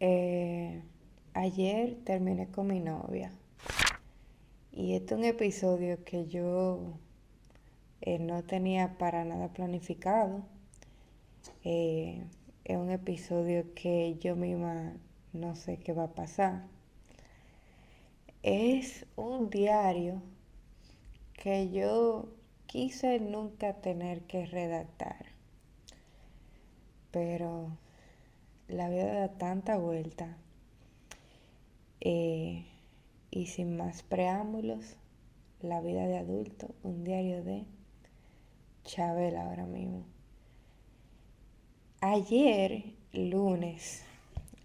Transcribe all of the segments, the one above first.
Eh, ayer terminé con mi novia y este es un episodio que yo eh, no tenía para nada planificado. Eh, es un episodio que yo misma no sé qué va a pasar. Es un diario que yo quise nunca tener que redactar, pero la vida da tanta vuelta. Eh, y sin más preámbulos, la vida de adulto, un diario de Chabel ahora mismo. Ayer, lunes,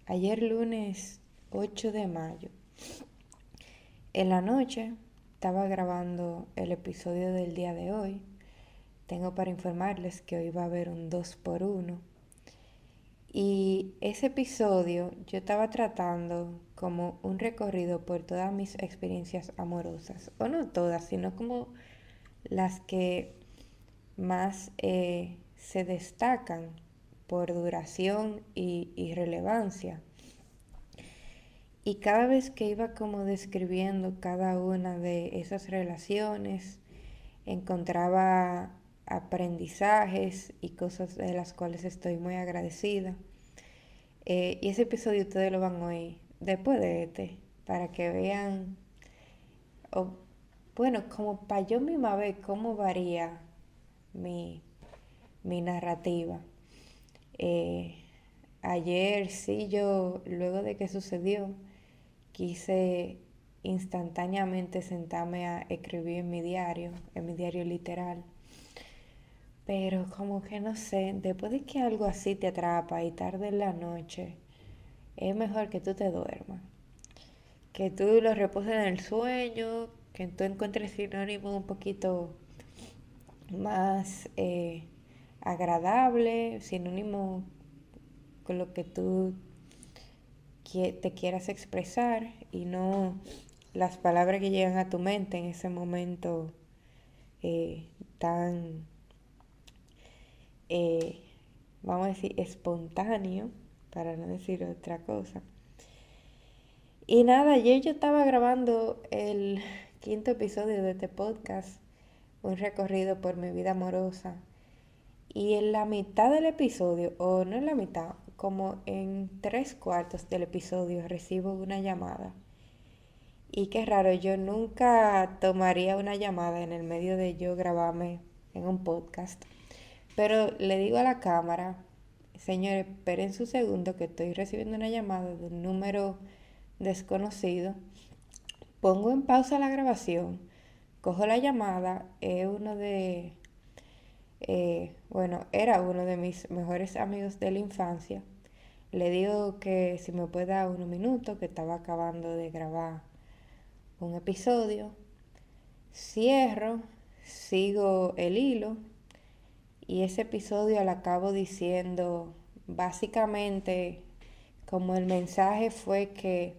ayer lunes 8 de mayo, en la noche estaba grabando el episodio del día de hoy. Tengo para informarles que hoy va a haber un 2 por 1 y ese episodio yo estaba tratando como un recorrido por todas mis experiencias amorosas, o no todas, sino como las que más eh, se destacan por duración y, y relevancia. Y cada vez que iba como describiendo cada una de esas relaciones, encontraba aprendizajes y cosas de las cuales estoy muy agradecida. Eh, y ese episodio ustedes lo van a oír después de este, para que vean, bueno, como para yo misma ver cómo varía mi, narrativa. Eh, ayer sí yo, luego de que sucedió, quise instantáneamente sentarme a escribir en mi diario, en mi diario literal pero como que no sé, después de que algo así te atrapa y tarde en la noche, es mejor que tú te duermas. Que tú lo reposes en el sueño, que tú encuentres sinónimo un poquito más eh, agradable, sinónimo con lo que tú te quieras expresar y no las palabras que llegan a tu mente en ese momento eh, tan eh, vamos a decir, espontáneo, para no decir otra cosa. Y nada, ayer yo estaba grabando el quinto episodio de este podcast, un recorrido por mi vida amorosa. Y en la mitad del episodio, o no en la mitad, como en tres cuartos del episodio, recibo una llamada. Y qué raro, yo nunca tomaría una llamada en el medio de yo grabarme en un podcast. Pero le digo a la cámara, señores, esperen su segundo que estoy recibiendo una llamada de un número desconocido. Pongo en pausa la grabación, cojo la llamada, es uno de, eh, bueno, era uno de mis mejores amigos de la infancia. Le digo que si me puede dar unos minutos, que estaba acabando de grabar un episodio. Cierro, sigo el hilo y ese episodio lo acabo diciendo básicamente como el mensaje fue que,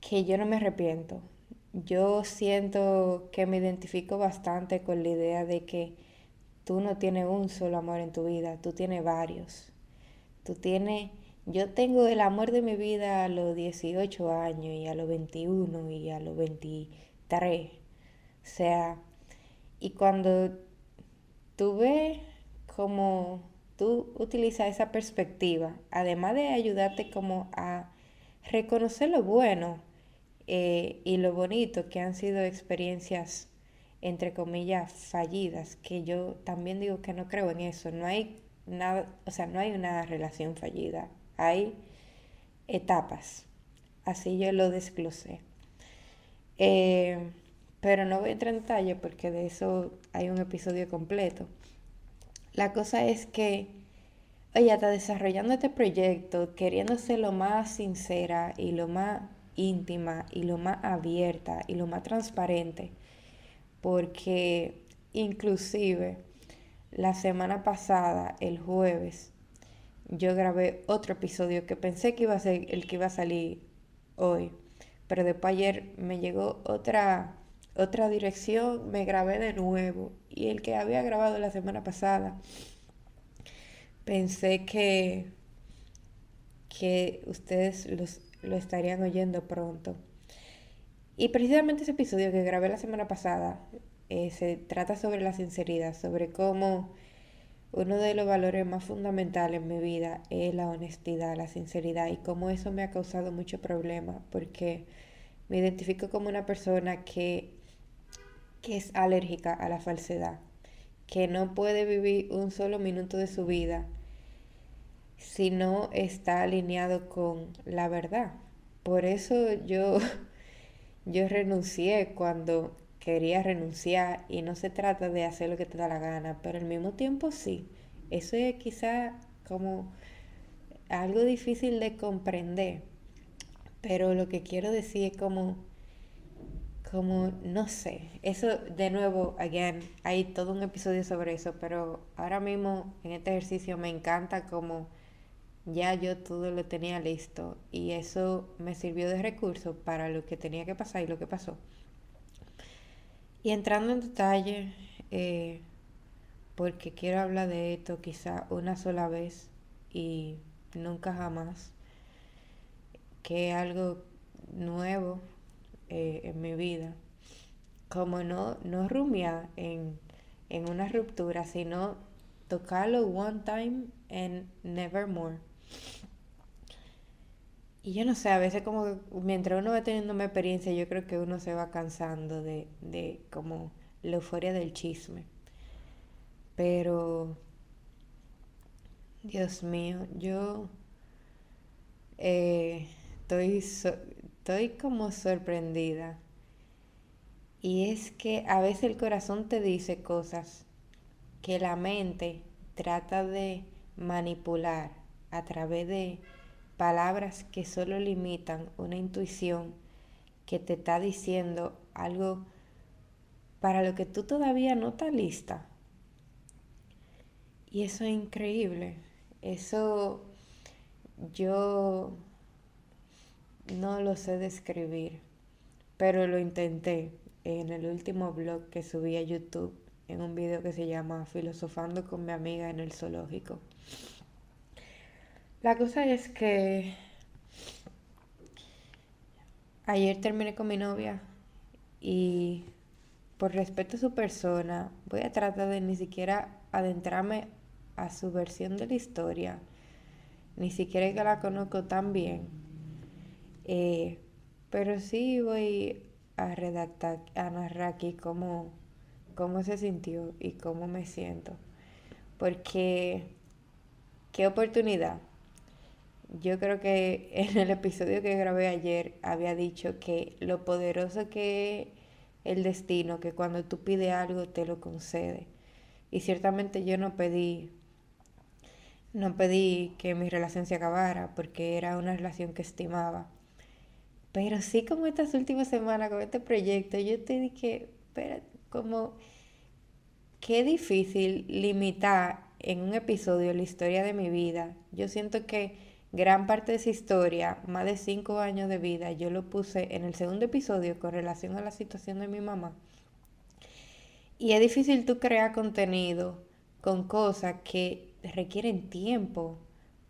que yo no me arrepiento. Yo siento que me identifico bastante con la idea de que tú no tienes un solo amor en tu vida, tú tienes varios. Tú tienes, yo tengo el amor de mi vida a los 18 años y a los 21 y a los 23. O sea, y cuando tú ves cómo tú utilizas esa perspectiva, además de ayudarte como a reconocer lo bueno eh, y lo bonito que han sido experiencias, entre comillas, fallidas, que yo también digo que no creo en eso, no hay nada, o sea, no hay una relación fallida, hay etapas, así yo lo desglosé. Eh, pero no voy a entrar en detalle porque de eso hay un episodio completo. La cosa es que, oye, está desarrollando este proyecto, queriendo ser lo más sincera y lo más íntima y lo más abierta y lo más transparente, porque inclusive la semana pasada, el jueves, yo grabé otro episodio que pensé que iba a ser el que iba a salir hoy, pero después ayer me llegó otra otra dirección, me grabé de nuevo. Y el que había grabado la semana pasada, pensé que, que ustedes los, lo estarían oyendo pronto. Y precisamente ese episodio que grabé la semana pasada eh, se trata sobre la sinceridad, sobre cómo uno de los valores más fundamentales en mi vida es la honestidad, la sinceridad y cómo eso me ha causado mucho problema porque me identifico como una persona que, que es alérgica a la falsedad, que no puede vivir un solo minuto de su vida si no está alineado con la verdad. Por eso yo, yo renuncié cuando quería renunciar y no se trata de hacer lo que te da la gana, pero al mismo tiempo sí. Eso es quizá como algo difícil de comprender, pero lo que quiero decir es como, como, no sé, eso de nuevo, again, hay todo un episodio sobre eso, pero ahora mismo en este ejercicio me encanta como ya yo todo lo tenía listo y eso me sirvió de recurso para lo que tenía que pasar y lo que pasó. Y entrando en detalle, eh, porque quiero hablar de esto quizá una sola vez y nunca jamás, que es algo nuevo eh, en mi vida. Como no, no rumiar en, en una ruptura, sino tocarlo one time and never more. Y yo no sé, a veces como mientras uno va teniendo más experiencia, yo creo que uno se va cansando de, de como la euforia del chisme. Pero, Dios mío, yo eh, estoy, estoy como sorprendida. Y es que a veces el corazón te dice cosas que la mente trata de manipular a través de palabras que solo limitan una intuición que te está diciendo algo para lo que tú todavía no estás lista. Y eso es increíble. Eso yo no lo sé describir, pero lo intenté en el último blog que subí a YouTube, en un video que se llama Filosofando con mi amiga en el zoológico. La cosa es que ayer terminé con mi novia y por respeto a su persona voy a tratar de ni siquiera adentrarme a su versión de la historia, ni siquiera que la conozco tan bien, eh, pero sí voy a redactar, a narrar aquí cómo, cómo se sintió y cómo me siento, porque qué oportunidad. Yo creo que en el episodio que grabé ayer había dicho que lo poderoso que es el destino, que cuando tú pides algo te lo concede. Y ciertamente yo no pedí no pedí que mi relación se acabara porque era una relación que estimaba. Pero sí como estas últimas semanas con este proyecto, yo te dije, espera, como qué difícil limitar en un episodio la historia de mi vida. Yo siento que gran parte de esa historia, más de cinco años de vida, yo lo puse en el segundo episodio con relación a la situación de mi mamá. Y es difícil tú crear contenido con cosas que requieren tiempo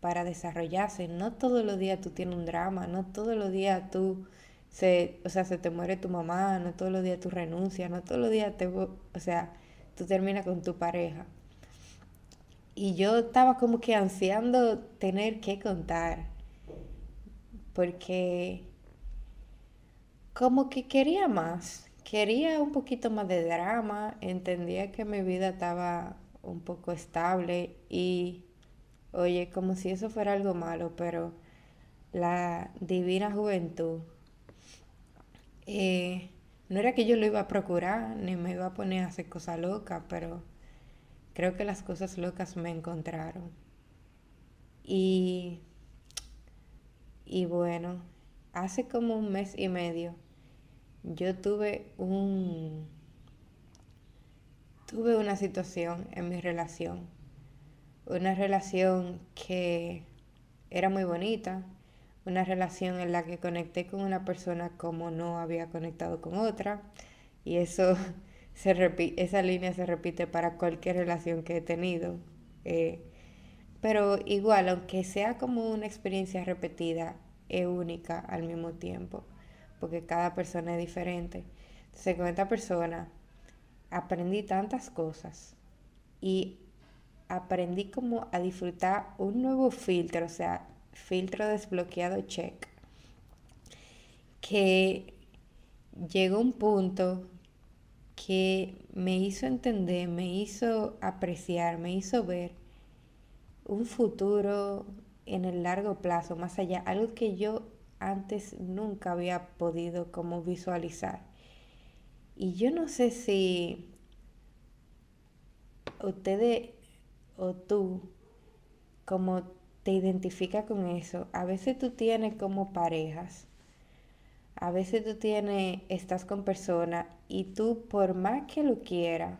para desarrollarse. No todos los días tú tienes un drama, no todos los días tú se, o sea, se te muere tu mamá, no todos los días tú renuncias, no todos los días te, o sea, tú terminas con tu pareja. Y yo estaba como que ansiando tener que contar, porque como que quería más, quería un poquito más de drama, entendía que mi vida estaba un poco estable y, oye, como si eso fuera algo malo, pero la divina juventud, eh, no era que yo lo iba a procurar, ni me iba a poner a hacer cosas locas, pero creo que las cosas locas me encontraron. Y, y bueno, hace como un mes y medio yo tuve un tuve una situación en mi relación, una relación que era muy bonita, una relación en la que conecté con una persona como no había conectado con otra y eso se esa línea se repite para cualquier relación que he tenido. Eh, pero igual, aunque sea como una experiencia repetida, es única al mismo tiempo, porque cada persona es diferente. Entonces, con esta persona aprendí tantas cosas y aprendí como a disfrutar un nuevo filtro, o sea, filtro desbloqueado check, que llegó un punto que me hizo entender, me hizo apreciar, me hizo ver un futuro en el largo plazo, más allá, algo que yo antes nunca había podido como visualizar. Y yo no sé si ustedes o tú como te identifica con eso. A veces tú tienes como parejas, a veces tú tienes, estás con personas y tú por más que lo quieras,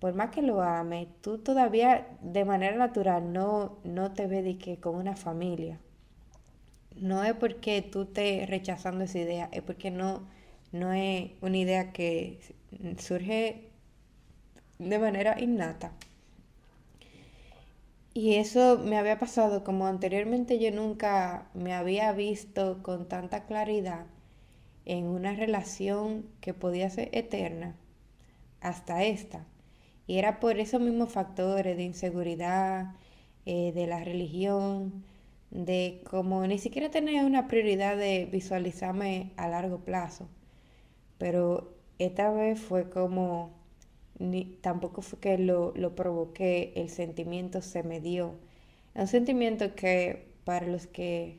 por más que lo ames, tú todavía de manera natural no, no te ves de que con una familia. No es porque tú estés rechazando esa idea, es porque no, no es una idea que surge de manera innata. Y eso me había pasado como anteriormente yo nunca me había visto con tanta claridad en una relación que podía ser eterna hasta esta. Y era por esos mismos factores de inseguridad, eh, de la religión, de como ni siquiera tener una prioridad de visualizarme a largo plazo. Pero esta vez fue como ni, tampoco fue que lo, lo provoqué, el sentimiento se me dio. Un sentimiento que para los que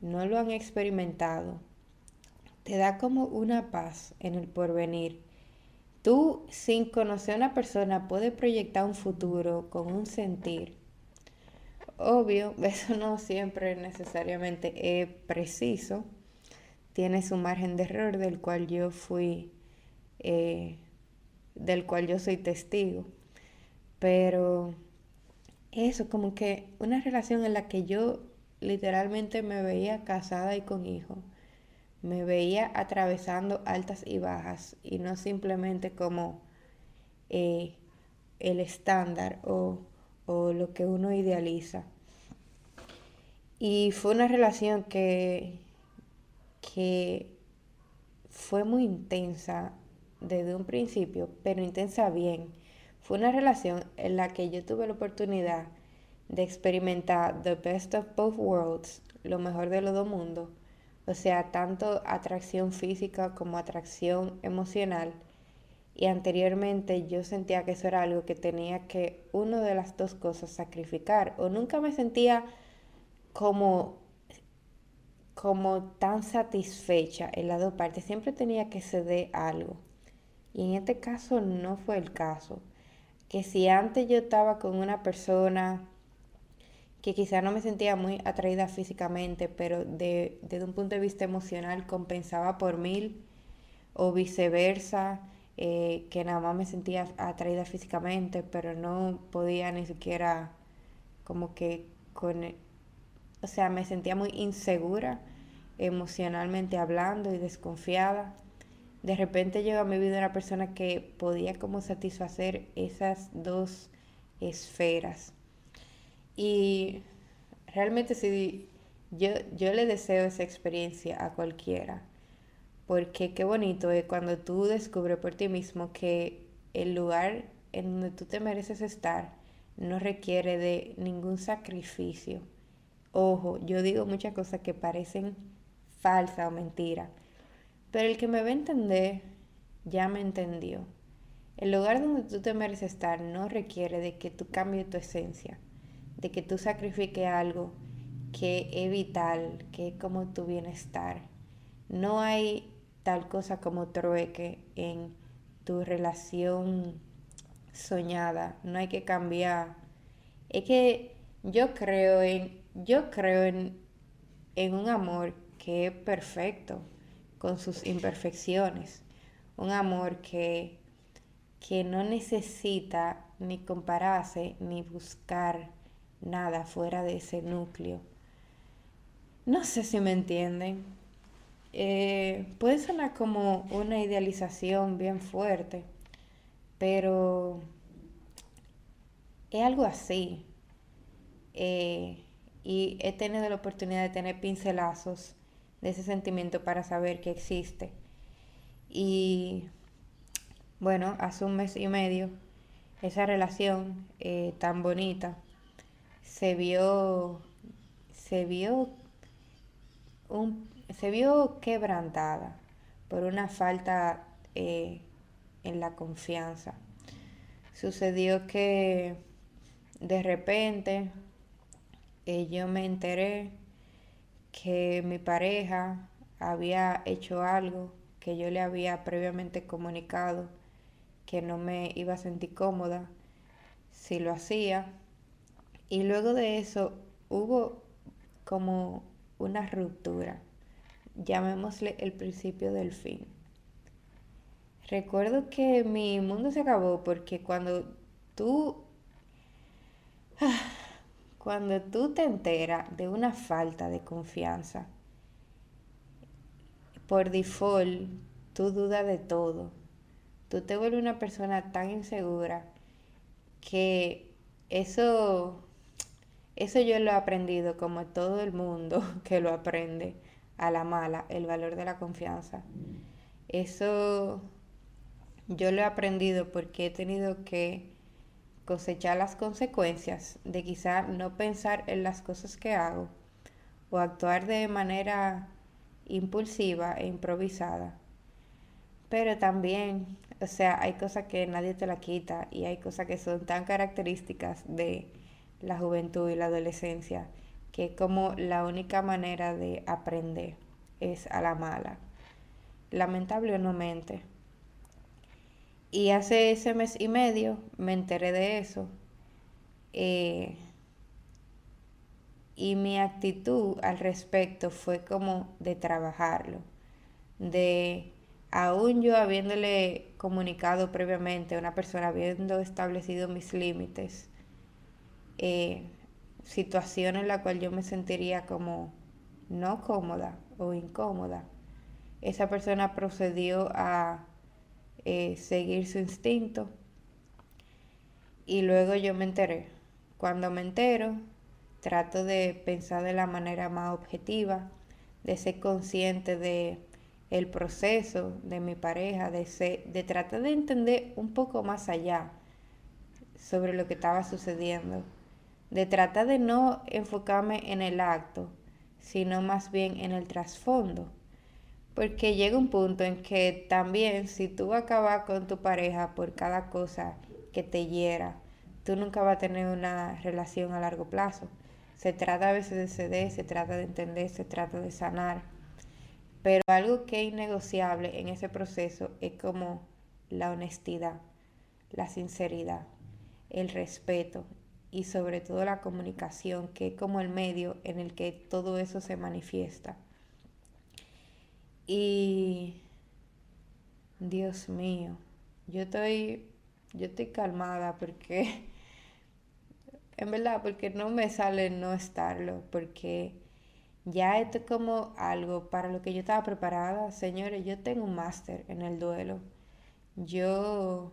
no lo han experimentado, te da como una paz en el porvenir. Tú, sin conocer a una persona, puedes proyectar un futuro con un sentir. Obvio, eso no siempre necesariamente es preciso. Tiene su margen de error del cual yo fui eh, del cual yo soy testigo. Pero eso, como que una relación en la que yo literalmente me veía casada y con hijos, me veía atravesando altas y bajas y no simplemente como eh, el estándar o, o lo que uno idealiza. Y fue una relación que, que fue muy intensa desde un principio, pero intensa bien. Fue una relación en la que yo tuve la oportunidad de experimentar the best of both worlds, lo mejor de los dos mundos, o sea, tanto atracción física como atracción emocional. Y anteriormente yo sentía que eso era algo que tenía que uno de las dos cosas sacrificar, o nunca me sentía como como tan satisfecha en las dos partes, siempre tenía que ceder algo. Y en este caso no fue el caso. Que si antes yo estaba con una persona que quizá no me sentía muy atraída físicamente, pero de, desde un punto de vista emocional compensaba por mil, o viceversa, eh, que nada más me sentía atraída físicamente, pero no podía ni siquiera como que con, o sea, me sentía muy insegura emocionalmente hablando y desconfiada de repente llegó a mi vida una persona que podía como satisfacer esas dos esferas. Y realmente sí, yo, yo le deseo esa experiencia a cualquiera, porque qué bonito es cuando tú descubres por ti mismo que el lugar en donde tú te mereces estar no requiere de ningún sacrificio. Ojo, yo digo muchas cosas que parecen falsas o mentiras pero el que me va a entender ya me entendió. El lugar donde tú te mereces estar no requiere de que tú cambies tu esencia, de que tú sacrifiques algo que es vital, que es como tu bienestar. No hay tal cosa como trueque en tu relación soñada, no hay que cambiar. Es que yo creo en, yo creo en, en un amor que es perfecto, con sus imperfecciones. Un amor que, que no necesita ni compararse ni buscar nada fuera de ese núcleo. No sé si me entienden. Eh, puede sonar como una idealización bien fuerte, pero es algo así. Eh, y he tenido la oportunidad de tener pincelazos de ese sentimiento para saber que existe. Y bueno, hace un mes y medio, esa relación eh, tan bonita se vio, se vio, un, se vio quebrantada por una falta eh, en la confianza. Sucedió que de repente eh, yo me enteré que mi pareja había hecho algo que yo le había previamente comunicado que no me iba a sentir cómoda si lo hacía. Y luego de eso hubo como una ruptura, llamémosle el principio del fin. Recuerdo que mi mundo se acabó porque cuando tú cuando tú te enteras de una falta de confianza, por default, tú dudas de todo. Tú te vuelves una persona tan insegura que eso, eso yo lo he aprendido como todo el mundo que lo aprende a la mala, el valor de la confianza. Eso yo lo he aprendido porque he tenido que cosechar las consecuencias de quizá no pensar en las cosas que hago o actuar de manera impulsiva e improvisada. Pero también, o sea, hay cosas que nadie te la quita y hay cosas que son tan características de la juventud y la adolescencia que como la única manera de aprender es a la mala. Lamentablemente. Y hace ese mes y medio me enteré de eso. Eh, y mi actitud al respecto fue como de trabajarlo, de aún yo habiéndole comunicado previamente a una persona, habiendo establecido mis límites, eh, situación en la cual yo me sentiría como no cómoda o incómoda, esa persona procedió a eh, seguir su instinto. Y luego yo me enteré. Cuando me entero, trato de pensar de la manera más objetiva, de ser consciente de el proceso de mi pareja, de, de tratar de entender un poco más allá sobre lo que estaba sucediendo, de tratar de no enfocarme en el acto, sino más bien en el trasfondo porque llega un punto en que también si tú acabas con tu pareja por cada cosa que te hiera, tú nunca vas a tener una relación a largo plazo. Se trata a veces de ceder, se trata de entender, se trata de sanar. Pero algo que es innegociable en ese proceso es como la honestidad, la sinceridad, el respeto y sobre todo la comunicación, que es como el medio en el que todo eso se manifiesta. Y Dios mío, yo estoy, yo estoy calmada porque, en verdad, porque no me sale no estarlo, porque ya esto es como algo para lo que yo estaba preparada. Señores, yo tengo un máster en el duelo. Yo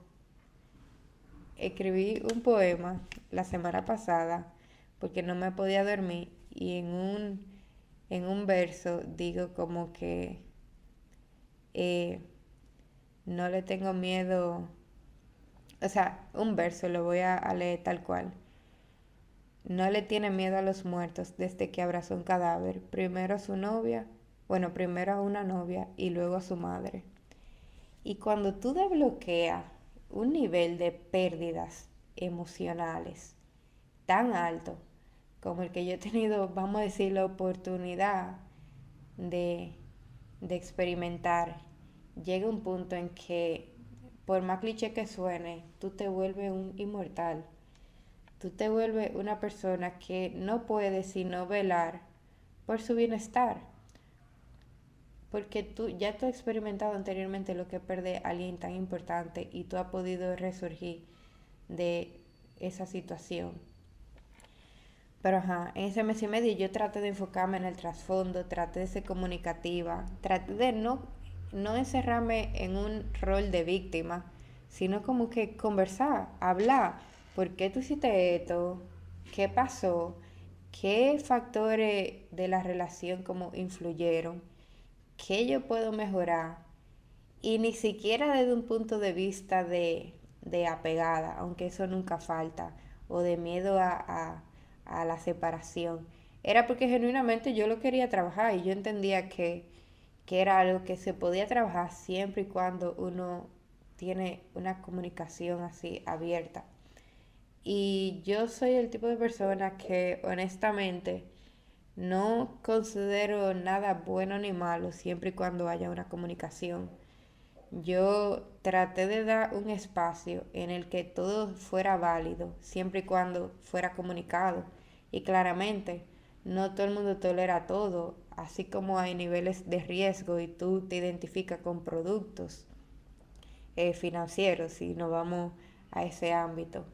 escribí un poema la semana pasada porque no me podía dormir y en un, en un verso digo como que eh, no le tengo miedo, o sea, un verso lo voy a, leer tal cual. No le tiene miedo a los muertos desde que abrazó un cadáver, primero a su novia, bueno, primero a una novia y luego a su madre. Y cuando tú desbloqueas un nivel de pérdidas emocionales tan alto como el que yo he tenido, vamos a decir, la oportunidad de, de experimentar llega un punto en que, por más cliché que suene, tú te vuelves un inmortal. Tú te vuelves una persona que no puede sino velar por su bienestar. Porque tú ya tú has experimentado anteriormente lo que perder a alguien tan importante y tú has podido resurgir de esa situación. Pero ajá, en ese mes y medio yo traté de enfocarme en el trasfondo, traté de ser comunicativa, traté de no no encerrarme en un rol de víctima, sino como que conversar, hablar, ¿por qué tú hiciste esto? ¿Qué pasó? ¿Qué factores de la relación como influyeron? ¿Qué yo puedo mejorar? Y ni siquiera desde un punto de vista de, de apegada, aunque eso nunca falta, o de miedo a, a la separación. Era porque genuinamente yo lo quería trabajar y yo entendía que, que era algo que se podía trabajar siempre y cuando uno tiene una comunicación así abierta. Y yo soy el tipo de persona que honestamente no considero nada bueno ni malo siempre y cuando haya una comunicación. Yo traté de dar un espacio en el que todo fuera válido siempre y cuando fuera comunicado. Y claramente, no todo el mundo tolera todo, así como hay niveles de riesgo y tú te identificas con productos eh, financieros si no vamos a ese ámbito.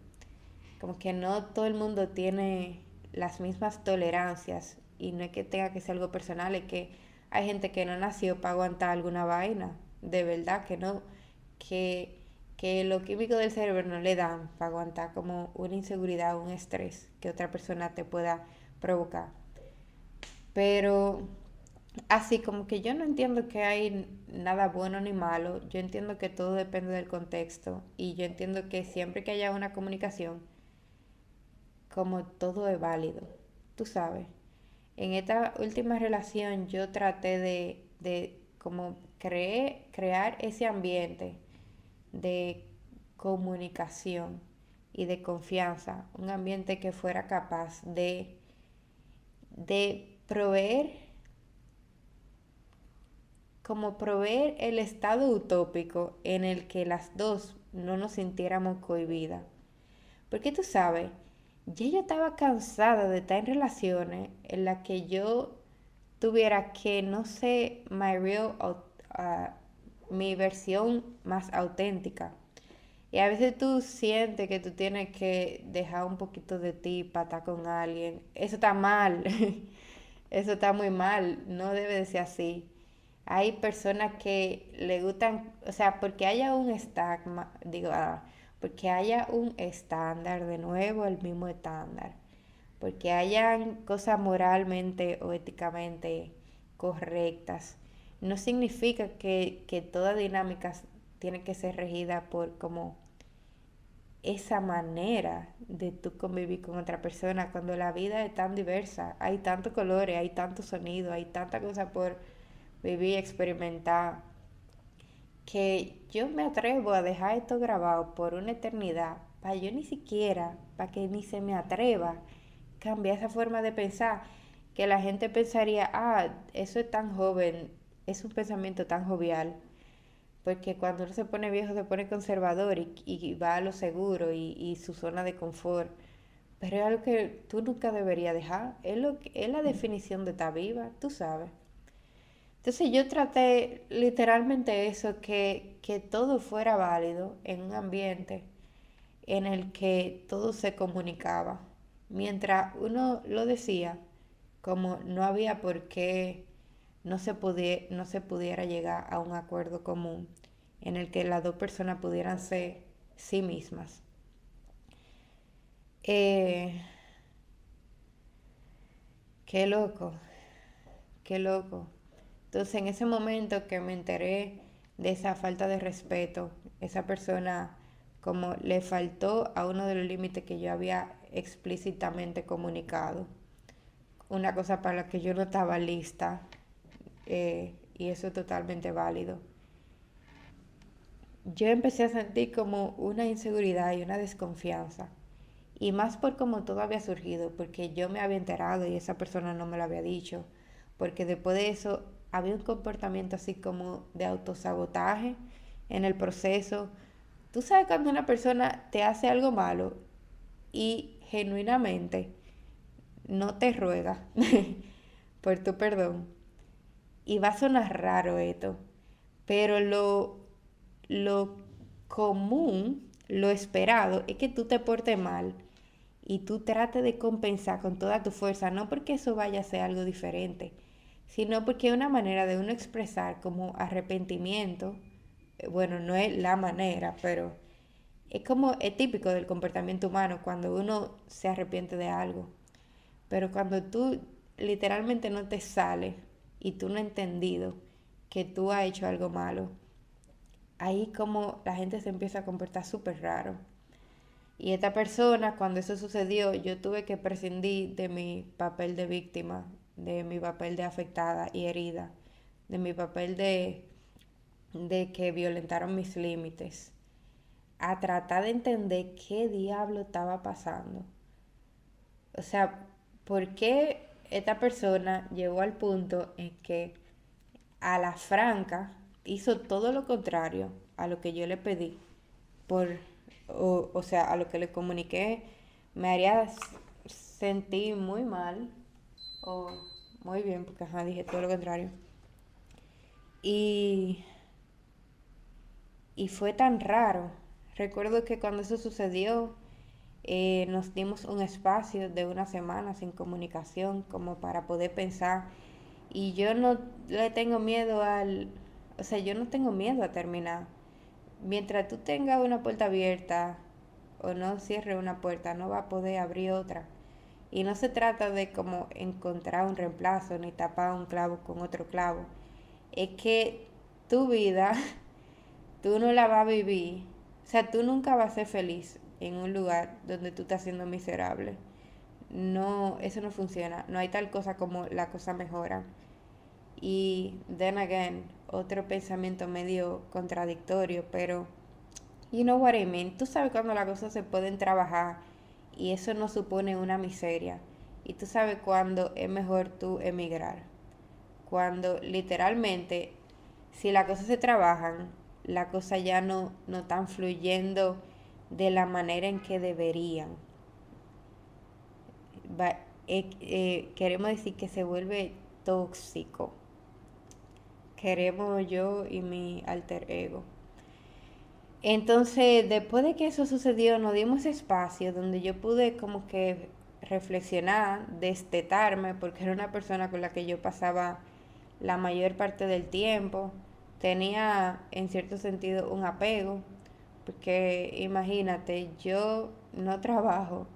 Como que no todo el mundo tiene las mismas tolerancias y no es que tenga que ser algo personal, es que hay gente que no nació para aguantar alguna vaina, de verdad que no, que, que lo químico del cerebro no le dan para aguantar como una inseguridad, un estrés que otra persona te pueda provocar. Pero así como que yo no entiendo que hay nada bueno ni malo, yo entiendo que todo depende del contexto y yo entiendo que siempre que haya una comunicación, como todo es válido, tú sabes. En esta última relación yo traté de, de como crear ese ambiente de comunicación y de confianza, un ambiente que fuera capaz de, de proveer como proveer el estado utópico en el que las dos no nos sintiéramos cohibidas. Porque tú sabes, ya yo estaba cansada de estar en relaciones en las que yo tuviera que, no sé, my real, uh, mi versión más auténtica. Y a veces tú sientes que tú tienes que dejar un poquito de ti para estar con alguien. Eso está mal. Eso está muy mal. No debe de ser así. Hay personas que le gustan, o sea, porque haya un estigma, digo, ah, porque haya un estándar, de nuevo el mismo estándar, porque hayan cosas moralmente o éticamente correctas, no significa que, que toda dinámica tiene que ser regida por como esa manera de tú convivir con otra persona cuando la vida es tan diversa, hay tantos colores, hay tanto sonido, hay tanta cosa por vivir experimentar que yo me atrevo a dejar esto grabado por una eternidad, para yo ni siquiera, para que ni se me atreva cambiar esa forma de pensar, que la gente pensaría, ah, eso es tan joven, es un pensamiento tan jovial, porque cuando uno se pone viejo se pone conservador y, va a lo seguro y, su zona de confort, pero es algo que tú nunca deberías dejar, es, lo que, es la definición de estar viva, tú sabes. Entonces yo traté literalmente eso, que, que todo fuera válido en un ambiente en el que todo se comunicaba. Mientras uno lo decía, como no había por qué no se, no se pudiera llegar a un acuerdo común en el que las dos personas pudieran ser sí mismas. Eh, qué loco, qué loco. Entonces, en ese momento que me enteré de esa falta de respeto, esa persona como le faltó a uno de los límites que yo había explícitamente comunicado, una cosa para la que yo no estaba lista, eh, y eso es totalmente válido. Yo empecé a sentir como una inseguridad y una desconfianza, y más por cómo todo había surgido, porque yo me había enterado y esa persona no me lo había dicho, porque después de eso había un comportamiento así como de autosabotaje en el proceso. Tú sabes cuando una persona te hace algo malo y genuinamente no te ruega por tu perdón. Y va a sonar raro esto, pero lo, lo común, lo esperado, es que tú te portes mal y tú trates de compensar con toda tu fuerza, no porque eso vaya a ser algo diferente, sino porque es una manera de uno expresar como arrepentimiento, eh, bueno, no es la manera, pero es como es típico del comportamiento humano cuando uno se arrepiente de algo. Pero cuando tú literalmente no te sale y tú no has entendido que tú has hecho algo malo, ahí como la gente se empieza a comportar súper raro. Y esta persona, cuando eso sucedió, yo tuve que prescindir de mi papel de víctima, de mi papel de afectada y herida, de mi papel de, de que violentaron mis límites, a tratar de entender qué diablo estaba pasando. O sea, ¿por qué esta persona llegó al punto en que a la franca hizo todo lo contrario a lo que yo le pedí por o, sea, a lo que le comuniqué, me haría sentir muy mal o muy bien, porque ajá, dije todo lo contrario. Y, y fue tan raro. Recuerdo que cuando eso sucedió, eh, nos dimos un espacio de una semana sin comunicación como para poder pensar. Y yo no le tengo miedo al, o sea, yo no tengo miedo a terminar mientras tú tengas una puerta abierta o no cierre una puerta, no va a poder abrir otra. Y no se trata de como encontrar un reemplazo ni tapar un clavo con otro clavo. Es que tu vida, tú no la vas a vivir. O sea, tú nunca vas a ser feliz en un lugar donde tú estás siendo miserable. No, eso no funciona. No hay tal cosa como la cosa mejora. Y then again, otro pensamiento medio contradictorio, pero you know what I mean. Tú sabes cuando las cosas se pueden trabajar y eso no supone una miseria. Y tú sabes cuando es mejor tú emigrar. Cuando literalmente, si las cosas se trabajan, las cosas ya no, no están fluyendo de la manera en que deberían. Eh, eh, queremos decir que se vuelve tóxico queremos yo y mi alter ego. Entonces, después de que eso sucedió, nos dimos espacio donde yo pude como que reflexionar, destetarme, porque era una persona con la que yo pasaba la mayor parte del tiempo. Tenía en cierto sentido un apego, porque imagínate, yo no trabajo,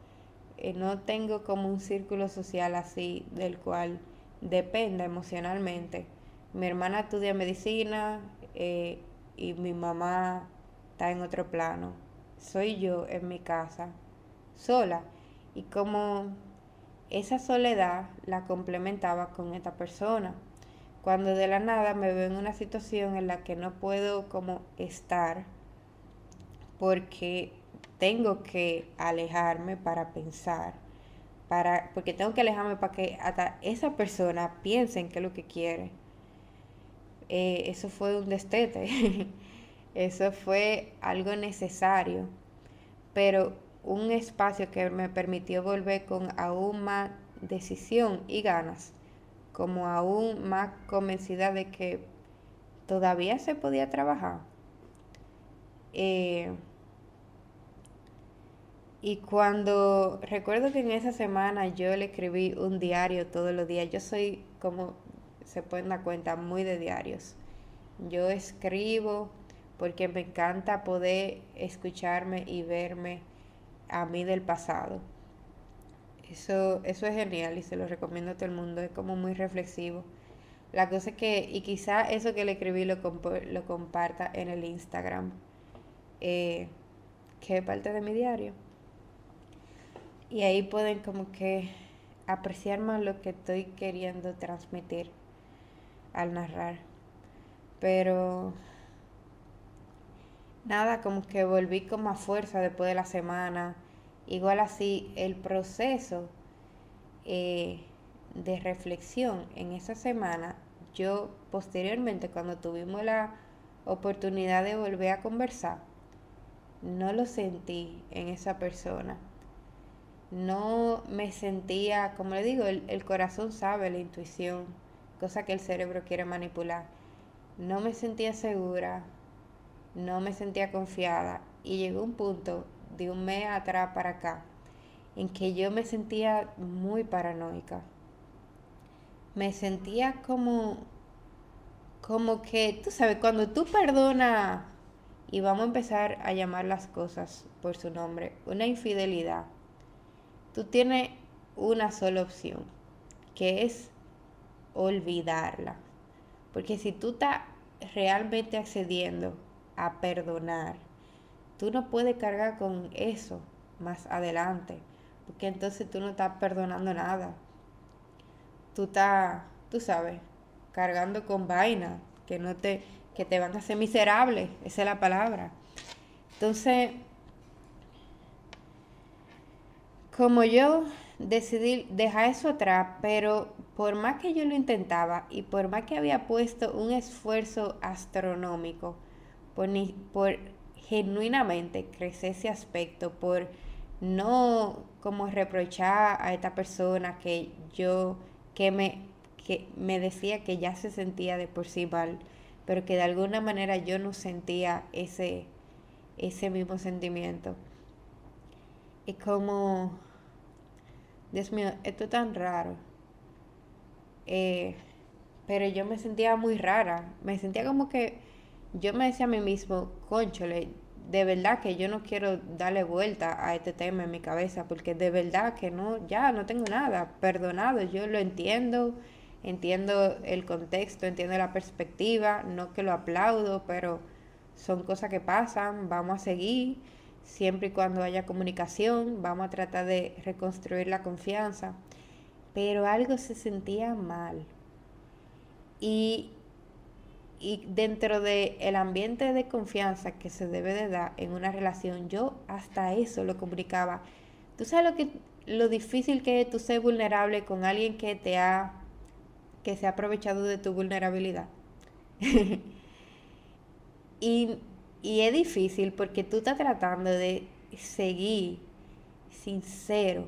eh, no tengo como un círculo social así del cual dependa emocionalmente. Mi hermana estudia medicina eh, y mi mamá está en otro plano. Soy yo en mi casa, sola. Y como esa soledad la complementaba con esta persona. Cuando de la nada me veo en una situación en la que no puedo como estar porque tengo que alejarme para pensar, para, porque tengo que alejarme para que hasta esa persona piense en qué es lo que quiere. Eh, eso fue un destete, eso fue algo necesario, pero un espacio que me permitió volver con aún más decisión y ganas, como aún más convencida de que todavía se podía trabajar. Eh, y cuando recuerdo que en esa semana yo le escribí un diario todos los días, yo soy como se pueden dar cuenta, muy de diarios. Yo escribo porque me encanta poder escucharme y verme a mí del pasado. Eso, eso es genial y se lo recomiendo a todo el mundo, es como muy reflexivo. La cosa es que, y quizá eso que le escribí lo, lo comparta en el Instagram, eh, que es parte de mi diario. Y ahí pueden como que apreciar más lo que estoy queriendo transmitir al narrar. Pero nada, como que volví con más fuerza después de la semana. Igual así, el proceso eh, de reflexión en esa semana, yo posteriormente cuando tuvimos la oportunidad de volver a conversar, no lo sentí en esa persona. No me sentía, como le digo, el, el corazón sabe, la intuición cosa que el cerebro quiere manipular. No me sentía segura, no me sentía confiada y llegó un punto de un mes atrás para acá en que yo me sentía muy paranoica. Me sentía como como que, tú sabes, cuando tú perdonas y vamos a empezar a llamar las cosas por su nombre. Una infidelidad. Tú tienes una sola opción, que es olvidarla. Porque si tú estás realmente accediendo a perdonar, tú no puedes cargar con eso más adelante, porque entonces tú no estás perdonando nada. Tú estás, tú sabes, cargando con vaina que no te que te van a hacer miserable, esa es la palabra. Entonces, como yo decidí dejar eso atrás, pero por más que yo lo intentaba y por más que había puesto un esfuerzo astronómico por, por genuinamente crecer ese aspecto, por no como reprochar a esta persona que yo, que me, que me decía que ya se sentía de por sí mal, pero que de alguna manera yo no sentía ese, ese mismo sentimiento. Y como, Dios mío, esto es tan raro. Eh, pero yo me sentía muy rara. Me sentía como que yo me decía a mí mismo, conchole, de verdad que yo no quiero darle vuelta a este tema en mi cabeza, porque de verdad que no, ya no tengo nada perdonado, yo lo entiendo, entiendo el contexto, entiendo la perspectiva, no que lo aplaudo, pero son cosas que pasan, vamos a seguir, siempre y cuando haya comunicación, vamos a tratar de reconstruir la confianza, pero algo se sentía mal. Y, y dentro del el ambiente de confianza que se debe de dar en una relación, yo hasta eso lo comunicaba. Tú sabes lo que lo difícil que es tú ser vulnerable con alguien que te ha que se ha aprovechado de tu vulnerabilidad. y, y es difícil porque tú estás tratando de seguir sincero,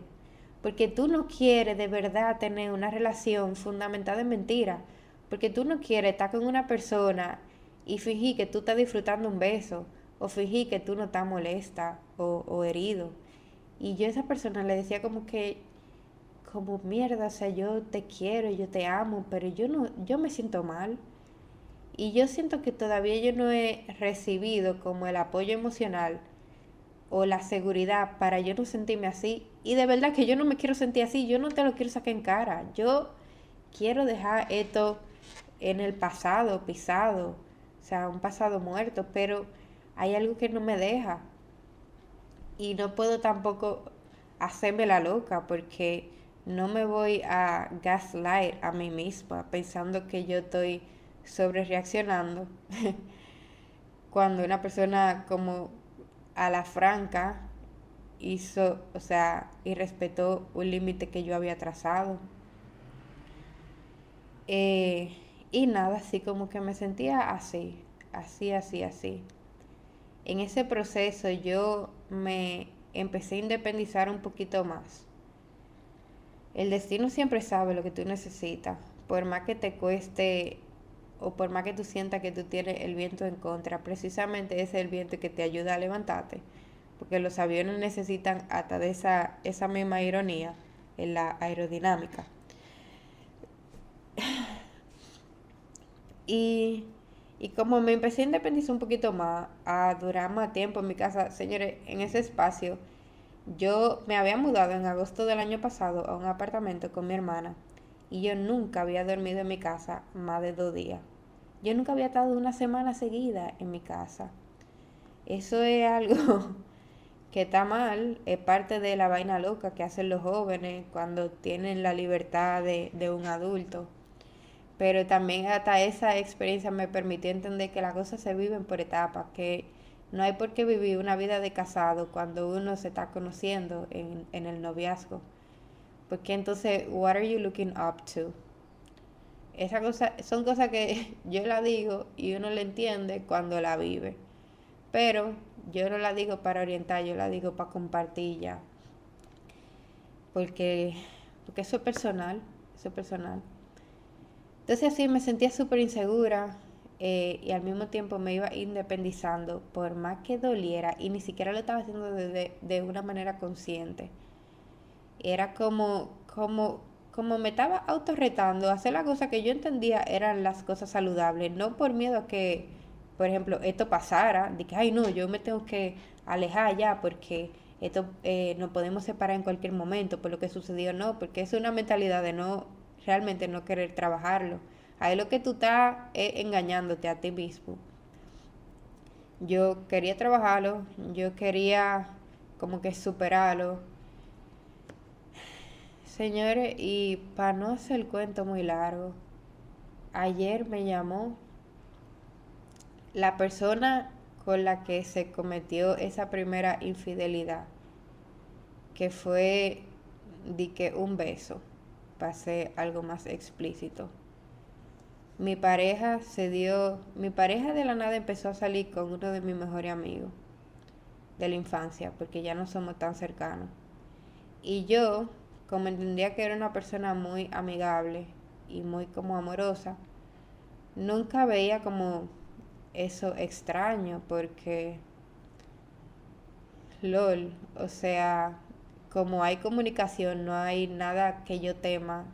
porque tú no quieres de verdad tener una relación fundamentada en mentira, porque tú no quieres estar con una persona y fingir que tú estás disfrutando un beso, o fingir que tú no estás molesta o, o herido. Y yo a esa persona le decía como que como mierda, o sea, yo te quiero, yo te amo, pero yo no, yo me siento mal. Y yo siento que todavía yo no he recibido como el apoyo emocional o la seguridad para yo no sentirme así. Y de verdad que yo no me quiero sentir así, yo no te lo quiero sacar en cara. Yo quiero dejar esto en el pasado, pisado, o sea, un pasado muerto, pero hay algo que no me deja. Y no puedo tampoco hacerme la loca porque no me voy a gaslight a mí misma pensando que yo estoy sobre reaccionando cuando una persona como a la franca hizo, o sea, y respetó un límite que yo había trazado. Eh, y nada, así como que me sentía así, así, así, así. En ese proceso yo me empecé a independizar un poquito más el destino siempre sabe lo que tú necesitas, por más que te cueste o por más que tú sientas que tú tienes el viento en contra, precisamente ese es el viento que te ayuda a levantarte, porque los aviones necesitan hasta de esa, esa misma ironía en la aerodinámica. Y, y como me empecé a independizar un poquito más, a durar más tiempo en mi casa, señores, en ese espacio, yo me había mudado en agosto del año pasado a un apartamento con mi hermana y yo nunca había dormido en mi casa más de dos días. Yo nunca había estado una semana seguida en mi casa. Eso es algo que está mal, es parte de la vaina loca que hacen los jóvenes cuando tienen la libertad de, de un adulto. Pero también hasta esa experiencia me permitió entender que las cosas se viven por etapas, que no hay por qué vivir una vida de casado cuando uno se está conociendo en, el noviazgo. Porque entonces, what are you looking up to? Esa cosa, son cosas que yo la digo y uno la entiende cuando la vive. Pero yo no la digo para orientar, yo la digo para compartir ya. Porque, porque eso es personal, eso es personal. Entonces así me sentía súper insegura, eh, y al mismo tiempo me iba independizando por más que doliera y ni siquiera lo estaba haciendo de, de, una manera consciente. Era como, como, como me estaba autorretando a hacer las cosas que yo entendía eran las cosas saludables, no por miedo a que por ejemplo, esto pasara, de que, ay, no, yo me tengo que alejar ya porque esto eh, nos podemos separar en cualquier momento por lo que sucedió, no, porque es una mentalidad de no, realmente no querer trabajarlo. Ahí lo que tú estás es engañándote a ti mismo. Yo quería trabajarlo, yo quería como que superarlo. Señores, y para no hacer el cuento muy largo, ayer me llamó la persona con la que se cometió esa primera infidelidad, que fue de que un beso, para algo más explícito. Mi pareja se dio, mi pareja de la nada empezó a salir con uno de mis mejores amigos de la infancia, porque ya no somos tan cercanos. Y yo, como entendía que era una persona muy amigable y muy como amorosa, nunca veía como eso extraño, porque LOL, o sea, como hay comunicación, no hay nada que yo tema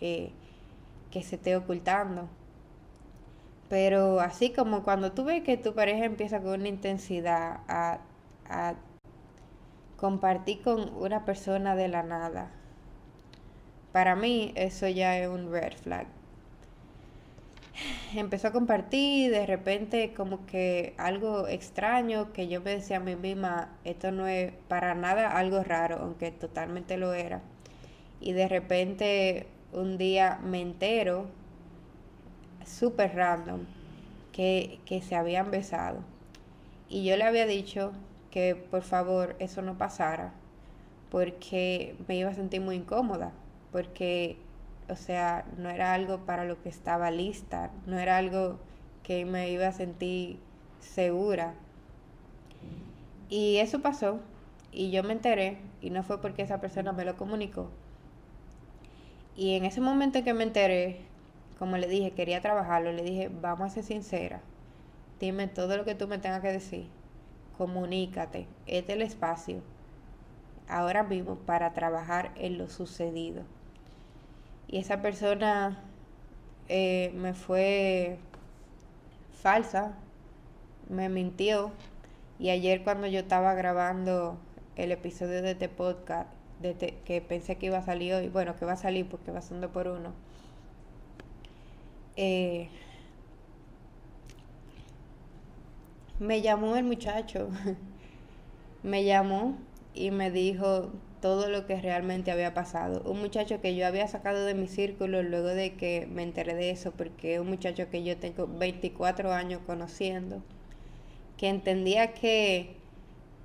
eh, que se esté ocultando. Pero así como cuando tú ves que tu pareja empieza con una intensidad a, a compartir con una persona de la nada, para mí eso ya es un red flag. Empezó a compartir, de repente como que algo extraño que yo me decía a mí misma, esto no es para nada algo raro, aunque totalmente lo era. Y de repente un día me entero, súper random, que, que se habían besado. Y yo le había dicho que por favor eso no pasara, porque me iba a sentir muy incómoda, porque, o sea, no era algo para lo que estaba lista, no era algo que me iba a sentir segura. Y eso pasó, y yo me enteré, y no fue porque esa persona me lo comunicó, y en ese momento en que me enteré, como le dije, quería trabajarlo, le dije, vamos a ser sincera, dime todo lo que tú me tengas que decir, comunícate, este es el espacio ahora mismo para trabajar en lo sucedido. Y esa persona eh, me fue falsa, me mintió. Y ayer cuando yo estaba grabando el episodio de este podcast, que pensé que iba a salir hoy, bueno, que va a salir porque va siendo por uno. Eh, me llamó el muchacho, me llamó y me dijo todo lo que realmente había pasado. Un muchacho que yo había sacado de mi círculo luego de que me enteré de eso, porque es un muchacho que yo tengo 24 años conociendo, que entendía que,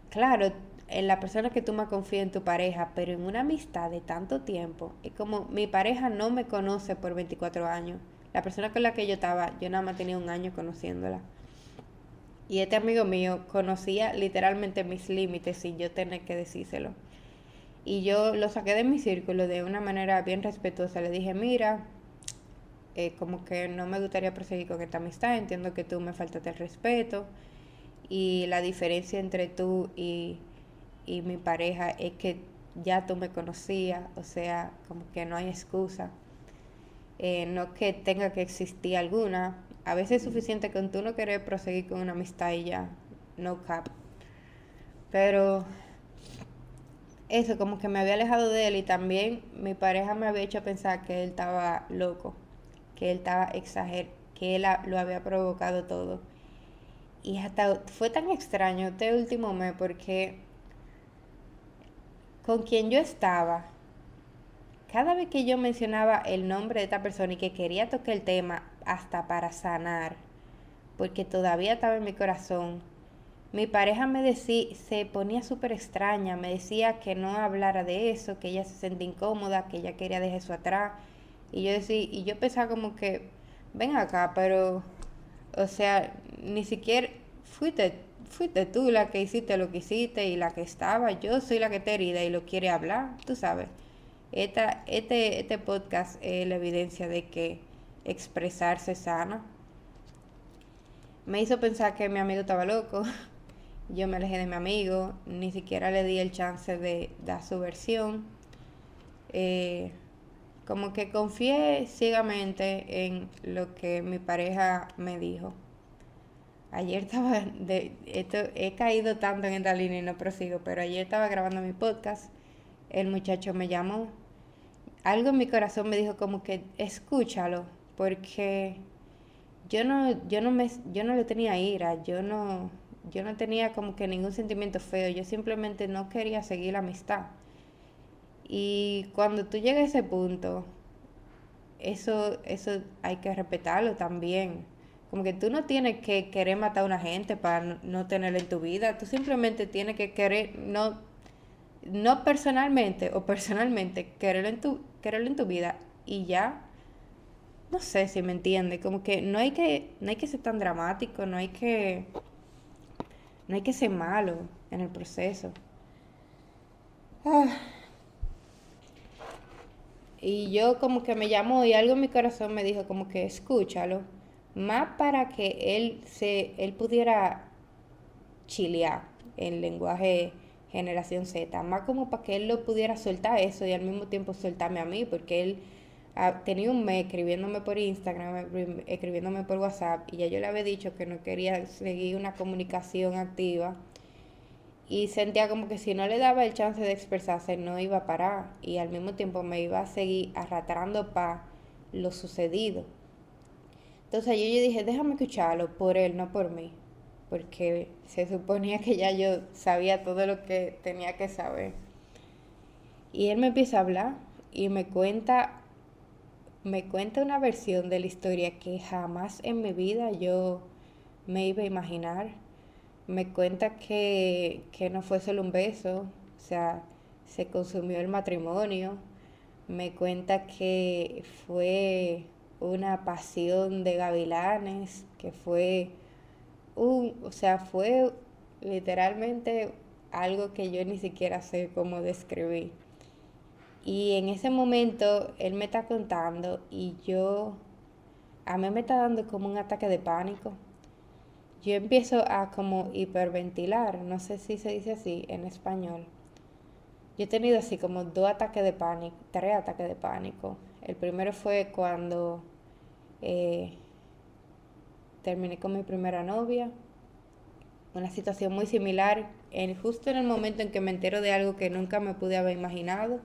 claro, en la persona que tú más confías en tu pareja, pero en una amistad de tanto tiempo, es como mi pareja no me conoce por 24 años. La persona con la que yo estaba, yo nada más tenía un año conociéndola. Y este amigo mío conocía literalmente mis límites sin yo tener que decírselo. Y yo lo saqué de mi círculo de una manera bien respetuosa. Le dije, mira, eh, como que no me gustaría proseguir con esta amistad, entiendo que tú me faltas el respeto. Y la diferencia entre tú y y mi pareja es que ya tú me conocías, o sea, como que no hay excusa. Eh, no que tenga que existir alguna. A veces es suficiente con tú no querer proseguir con una amistad y ya, no cap. Pero eso, como que me había alejado de él y también mi pareja me había hecho pensar que él estaba loco, que él estaba exagerado, que él lo había provocado todo. Y hasta fue tan extraño este último mes porque con quien yo estaba, cada vez que yo mencionaba el nombre de esta persona y que quería tocar el tema hasta para sanar, porque todavía estaba en mi corazón, mi pareja me decía, se ponía súper extraña, me decía que no hablara de eso, que ella se sentía incómoda, que ella quería dejar eso atrás. Y yo decía, y yo pensaba como que, ven acá, pero, o sea, ni siquiera fuiste fuiste tú la que hiciste lo que hiciste y la que estaba. Yo soy la que te herida y lo quiere hablar, tú sabes. Esta, este, este podcast es la evidencia de que expresarse sana. Me hizo pensar que mi amigo estaba loco. Yo me alejé de mi amigo, ni siquiera le di el chance de dar su versión. Eh, como que confié ciegamente en lo que mi pareja me dijo. Ayer estaba, de, esto, he caído tanto en esta línea y no prosigo, pero ayer estaba grabando mi podcast, el muchacho me llamó, algo en mi corazón me dijo como que escúchalo, porque yo no, yo no me, yo no le tenía ira, yo no, yo no tenía como que ningún sentimiento feo, yo simplemente no quería seguir la amistad. Y cuando tú llegas a ese punto, eso, eso hay que respetarlo también. Como que tú no tienes que querer matar a una gente para no, tenerla en tu vida. Tú simplemente tienes que querer, no, no personalmente o personalmente, quererlo en tu, quererlo en tu vida y ya. No sé si me entiende. Como que no hay que, no hay que ser tan dramático, no hay que, no hay que ser malo en el proceso. Ah. Y yo como que me llamó y algo en mi corazón me dijo como que escúchalo, más para que él se él pudiera chilear en lenguaje generación Z, más como para que él lo pudiera soltar eso y al mismo tiempo soltarme a mí, porque él ha, tenía un mes escribiéndome por Instagram, escribiéndome por WhatsApp y ya yo le había dicho que no quería seguir una comunicación activa y sentía como que si no le daba el chance de expresarse no iba a parar y al mismo tiempo me iba a seguir arrastrando para lo sucedido. Entonces yo, yo dije, déjame escucharlo por él, no por mí, porque se suponía que ya yo sabía todo lo que tenía que saber. Y él me empieza a hablar y me cuenta me cuenta una versión de la historia que jamás en mi vida yo me iba a imaginar me cuenta que, no fue solo un beso, o sea, se consumió el matrimonio, me cuenta que fue una pasión de gavilanes, que fue un, o sea, fue literalmente algo que yo ni siquiera sé cómo describir. Y en ese momento él me está contando y yo, a mí me está dando como un ataque de pánico yo empiezo a como hiperventilar, no sé si se dice así en español. Yo he tenido así como dos ataques de pánico, tres ataques de pánico. El primero fue cuando eh, terminé con mi primera novia, una situación muy similar, en, justo en el momento en que me entero de algo que nunca me pude haber imaginado.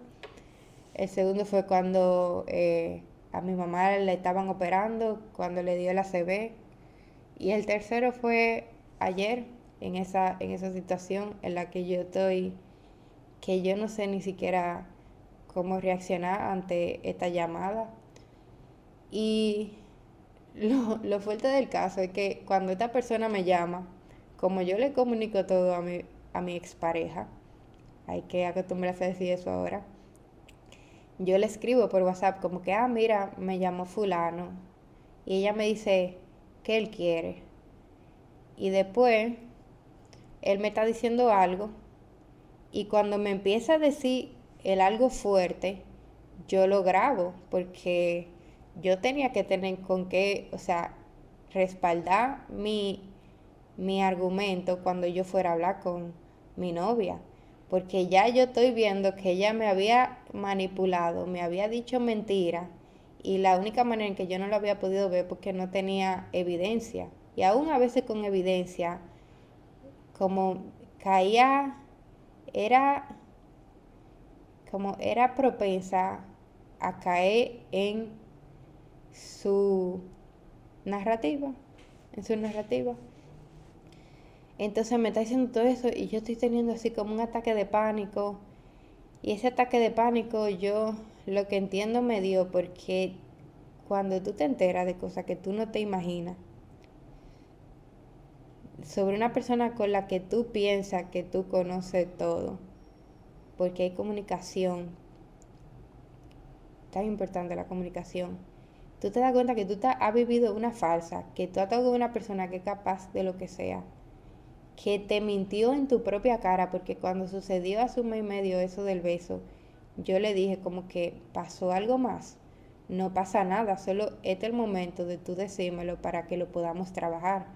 El segundo fue cuando eh, a mi mamá le estaban operando, cuando le dio la CB y el tercero fue ayer, en esa, en esa situación en la que yo estoy, que yo no sé ni siquiera cómo reaccionar ante esta llamada. Y lo, lo fuerte del caso es que cuando esta persona me llama, como yo le comunico todo a mi, a mi expareja, hay que acostumbrarse a decir eso ahora, yo le escribo por WhatsApp como que, ah, mira, me llamó fulano. Y ella me dice, que él quiere. Y después, él me está diciendo algo y cuando me empieza a decir el algo fuerte, yo lo grabo porque yo tenía que tener con qué, o sea, respaldar mi, mi argumento cuando yo fuera a hablar con mi novia. Porque ya yo estoy viendo que ella me había manipulado, me había dicho mentira y la única manera en que yo no lo había podido ver porque no tenía evidencia. Y aún a veces con evidencia, como caía, era como era propensa a caer en su narrativa, en su narrativa. Entonces me está diciendo todo eso y yo estoy teniendo así como un ataque de pánico. Y ese ataque de pánico yo lo que entiendo me dio porque cuando tú te enteras de cosas que tú no te imaginas, sobre una persona con la que tú piensas que tú conoces todo, porque hay comunicación, tan importante la comunicación, tú te das cuenta que tú has vivido una falsa, que tú has estado con una persona que es capaz de lo que sea, que te mintió en tu propia cara, porque cuando sucedió hace un mes y medio eso del beso, yo le dije como que pasó algo más. No pasa nada, solo este es el momento de tú decírmelo para que lo podamos trabajar.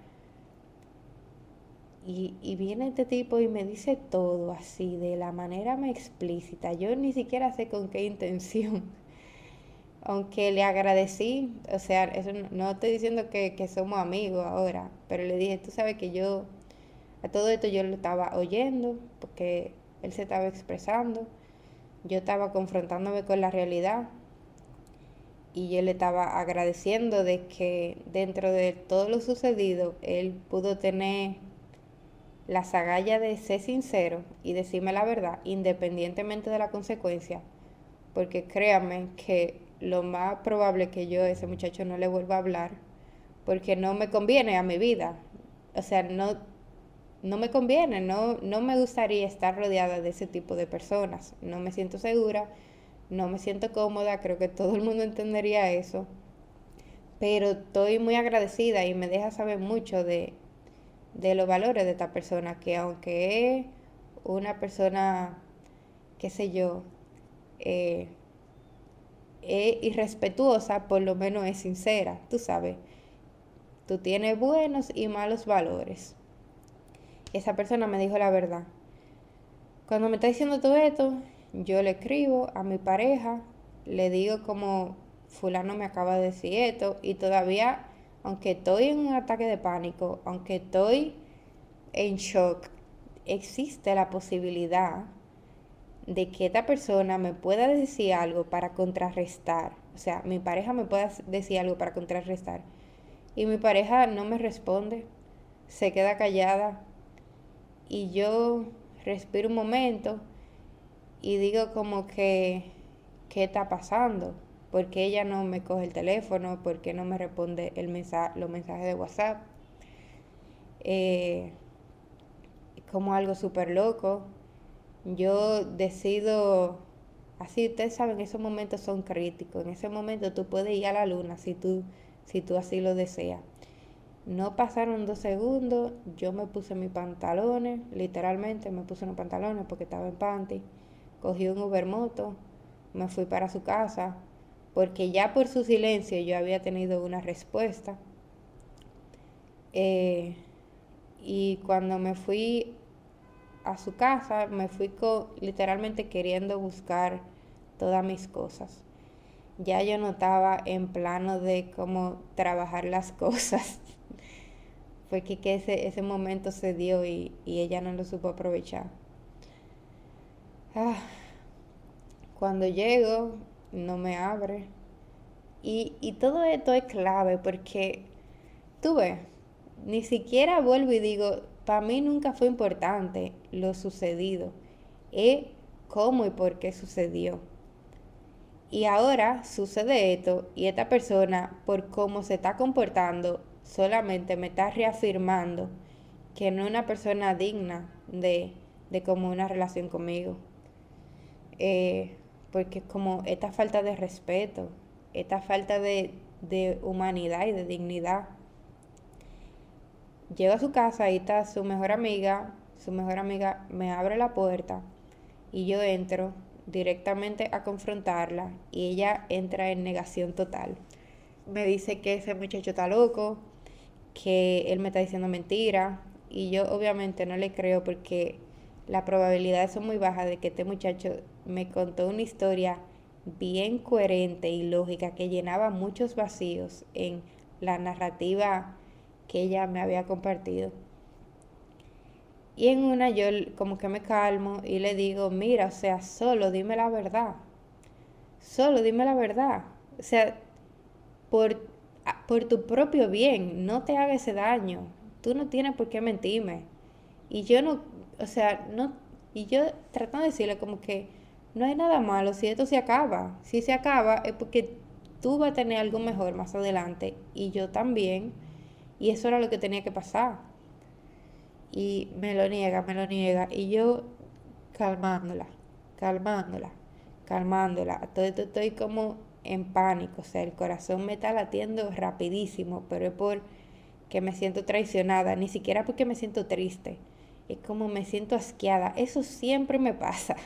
Y, y, viene este tipo y me dice todo así, de la manera más explícita. Yo ni siquiera sé con qué intención. aunque le agradecí, o sea, eso no, estoy diciendo que, que, somos amigos ahora, pero le dije, tú sabes que yo, a todo esto yo lo estaba oyendo, porque él se estaba expresando, yo estaba confrontándome con la realidad y yo le estaba agradeciendo de que dentro de todo lo sucedido, él pudo tener la sagalla de ser sincero y decirme la verdad, independientemente de la consecuencia, porque créanme que lo más probable que yo a ese muchacho no le vuelva a hablar, porque no me conviene a mi vida. O sea, no, no me conviene, no, no me gustaría estar rodeada de ese tipo de personas. No me siento segura, no me siento cómoda, creo que todo el mundo entendería eso. Pero estoy muy agradecida y me deja saber mucho de, de los valores de esta persona, que aunque es una persona, qué sé yo, eh, es irrespetuosa, por lo menos es sincera, tú sabes. Tú tienes buenos y malos valores. Esa persona me dijo la verdad. Cuando me está diciendo todo esto, yo le escribo a mi pareja, le digo como fulano me acaba de decir esto y todavía aunque estoy en un ataque de pánico, aunque estoy en shock, existe la posibilidad de que esta persona me pueda decir algo para contrarrestar. O sea, mi pareja me pueda decir algo para contrarrestar. Y mi pareja no me responde, se queda callada. Y yo respiro un momento y digo como que, ¿qué está pasando? Porque ella no me coge el teléfono? porque no me responde el mensaje, los mensajes de WhatsApp? Eh, como algo súper loco. Yo decido, así ustedes saben, esos momentos son críticos. En ese momento tú puedes ir a la luna si tú, si tú así lo deseas. No pasaron dos segundos, yo me puse mis pantalones, literalmente me puse unos pantalones porque estaba en panty. Cogí un Ubermoto, me fui para su casa, porque ya por su silencio yo había tenido una respuesta. Eh, y cuando me fui a su casa, me fui literalmente queriendo buscar todas mis cosas. Ya yo no estaba en plano de cómo trabajar las cosas. Fue que, ese, ese, momento se dio y, ella no lo supo aprovechar. Ah, cuando llego, no me abre. Y, todo esto es clave porque, tú ves, ni siquiera vuelvo y digo, para mí nunca fue importante lo sucedido, es cómo y por qué sucedió. Y ahora sucede esto y esta persona, por cómo se está comportando, solamente me está reafirmando que no es una persona digna de, de como una relación conmigo. Eh, porque como esta falta de respeto, esta falta de, humanidad y de dignidad. Llego a su casa y está su mejor amiga, su mejor amiga me abre la puerta y yo entro directamente a confrontarla y ella entra en negación total. Me dice que ese muchacho está loco, que él me está diciendo mentira y yo obviamente no le creo porque la probabilidad son muy bajas de que este muchacho me contó una historia bien coherente y lógica que llenaba muchos vacíos en la narrativa que ella me había compartido. Y en una yo como que me calmo y le digo, mira, o sea, solo dime la verdad. Solo dime la verdad. O sea, por, por tu propio bien, no te haga ese daño. Tú no tienes por qué mentirme. Y yo no, o sea, no, y yo tratando de decirle como que no hay nada malo si esto se acaba. Si se acaba es porque tú vas a tener algo mejor más adelante y yo también. Y eso era lo que tenía que pasar. Y me lo niega, me lo niega. Y yo calmándola, calmándola, calmándola. Todo esto estoy como en pánico. O sea, el corazón me está latiendo rapidísimo, pero es por que me siento traicionada. Ni siquiera porque me siento triste. Es como me siento asqueada. Eso siempre me pasa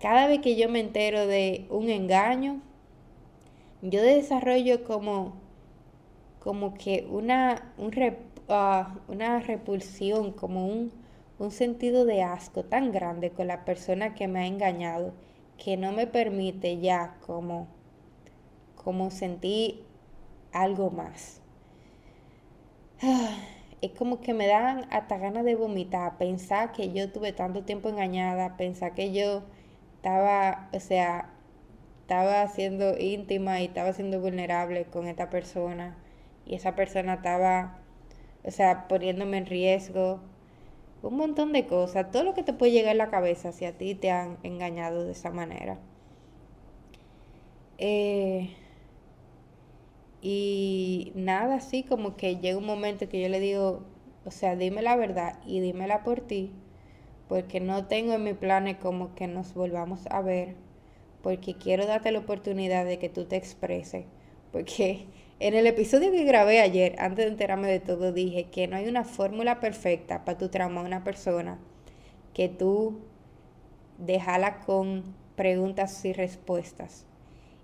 cada vez que yo me entero de un engaño, yo desarrollo como, como que una, ah, una repulsión, como un, un sentido de asco tan grande con la persona que me ha engañado, que no me permite ya como como sentí algo más. Es como que me dan hasta ganas de vomitar, pensar que yo tuve tanto tiempo engañada, pensar que yo estaba, o sea, estaba siendo íntima y estaba siendo vulnerable con esta persona y esa persona estaba, o sea, poniéndome en riesgo, un montón de cosas, todo lo que te puede llegar a la cabeza si a ti te han engañado de esa manera. Eh, y nada así, como que llega un momento que yo le digo, o sea, dime la verdad y dímela por ti, porque no tengo en mi planes como que nos volvamos a ver, porque quiero darte la oportunidad de que tú te expreses, porque en el episodio que grabé ayer, antes de enterarme de todo, dije que no hay una fórmula perfecta para tu trauma a una persona que tú déjala con preguntas y respuestas.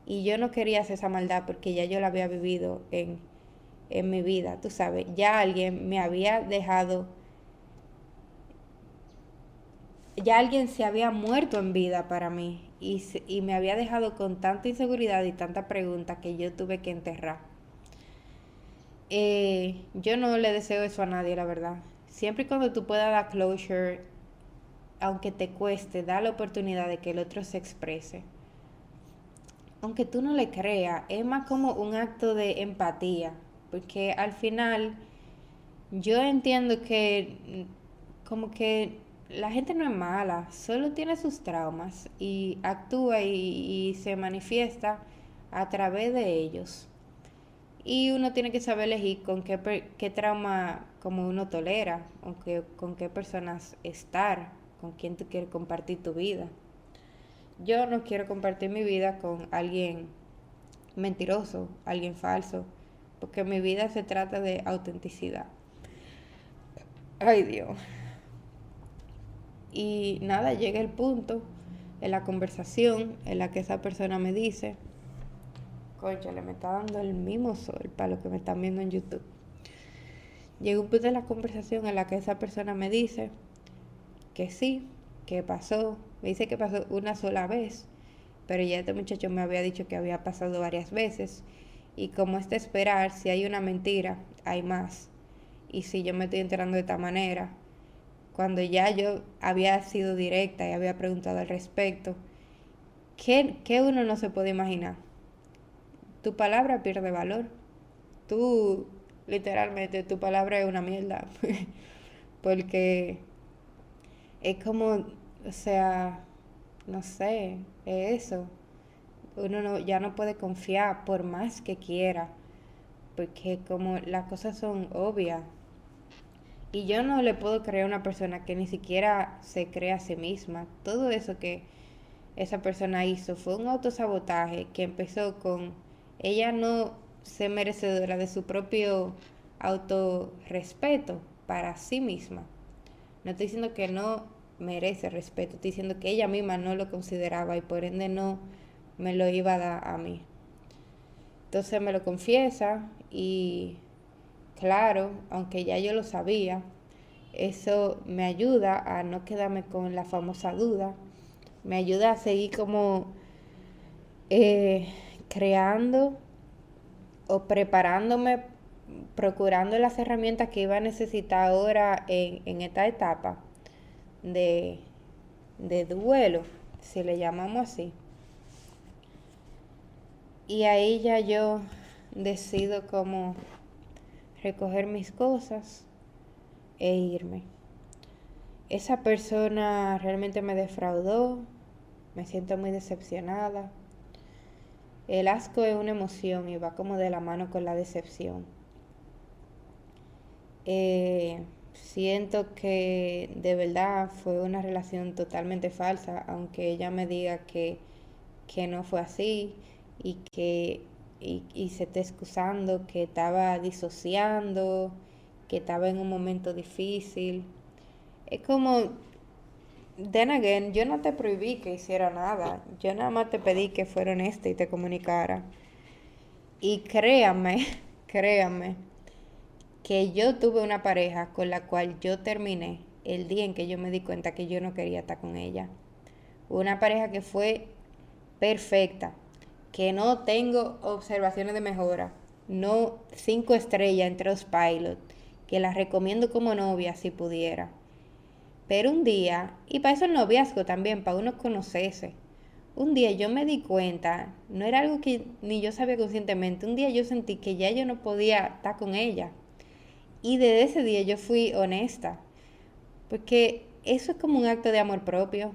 Y yo no quería hacer esa maldad porque ya yo la había vivido en, en mi vida, tú sabes. Ya alguien me había dejado, ya alguien se había muerto en vida para mí y, y me había dejado con tanta inseguridad y tanta pregunta que yo tuve que enterrar. Eh, yo no le deseo eso a nadie, la verdad. Siempre y cuando tú puedas dar closure, aunque te cueste, da la oportunidad de que el otro se exprese aunque tú no le creas, es más como un acto de empatía, porque al final yo entiendo que como que la gente no es mala, solo tiene sus traumas y actúa y, se manifiesta a través de ellos. Y uno tiene que saber elegir con qué, qué trauma como uno tolera, con qué, con qué personas estar, con quién tú quieres compartir tu vida. Yo no quiero compartir mi vida con alguien mentiroso, alguien falso, porque mi vida se trata de autenticidad. Ay Dios. Y nada, llega el punto en la conversación en la que esa persona me dice, le me está dando el mismo sol para lo que me están viendo en YouTube. Llega un punto en la conversación en la que esa persona me dice que sí, que pasó, me dice que pasó una sola vez, pero ya este muchacho me había dicho que había pasado varias veces. Y como es de esperar, si hay una mentira, hay más. Y si yo me estoy enterando de esta manera, cuando ya yo había sido directa y había preguntado al respecto, ¿qué, qué uno no se puede imaginar? Tu palabra pierde valor. Tú, literalmente, tu palabra es una mierda. Porque es como o sea, no sé, es eso. Uno no, ya no puede confiar por más que quiera, porque como las cosas son obvias. Y yo no le puedo creer a una persona que ni siquiera se cree a sí misma. Todo eso que esa persona hizo fue un autosabotaje que empezó con ella no ser merecedora de su propio autorrespeto para sí misma. No estoy diciendo que no merece respeto. Estoy diciendo que ella misma no lo consideraba y por ende no me lo iba a dar a mí. Entonces me lo confiesa y claro, aunque ya yo lo sabía, eso me ayuda a no quedarme con la famosa duda, me ayuda a seguir como eh, creando o preparándome, procurando las herramientas que iba a necesitar ahora en, en esta etapa de, duelo, si le llamamos así. Y ahí ya yo decido como recoger mis cosas e irme. Esa persona realmente me defraudó, me siento muy decepcionada. El asco es una emoción y va como de la mano con la decepción. Eh, siento que de verdad fue una relación totalmente falsa, aunque ella me diga que, no fue así y que y, se esté excusando, que estaba disociando, que estaba en un momento difícil. Es como, then again, yo no te prohibí que hiciera nada, yo nada más te pedí que fuera honesta y te comunicara. Y créame, créame, que yo tuve una pareja con la cual yo terminé el día en que yo me di cuenta que yo no quería estar con ella. Una pareja que fue perfecta, que no tengo observaciones de mejora, no cinco estrellas entre los pilots, que las recomiendo como novia si pudiera. Pero un día, y para eso el noviazgo también, para uno conocerse, un día yo me di cuenta, no era algo que ni yo sabía conscientemente, un día yo sentí que ya yo no podía estar con ella. Y desde ese día yo fui honesta, porque eso es como un acto de amor propio.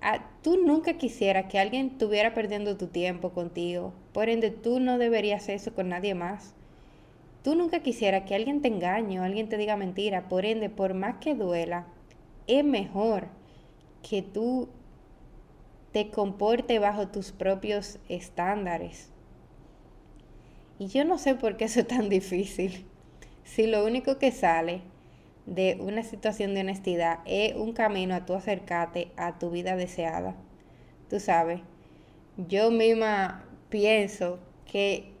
Ah, tú nunca quisieras que alguien estuviera perdiendo tu tiempo contigo, por ende tú no deberías eso con nadie más. Tú nunca quisieras que alguien te engañe o alguien te diga mentira, por ende, por más que duela, es mejor que tú te comporte bajo tus propios estándares. Y yo no sé por qué eso es tan difícil. Si lo único que sale de una situación de honestidad es un camino a tu acercarte a tu vida deseada. Tú sabes, yo misma pienso que,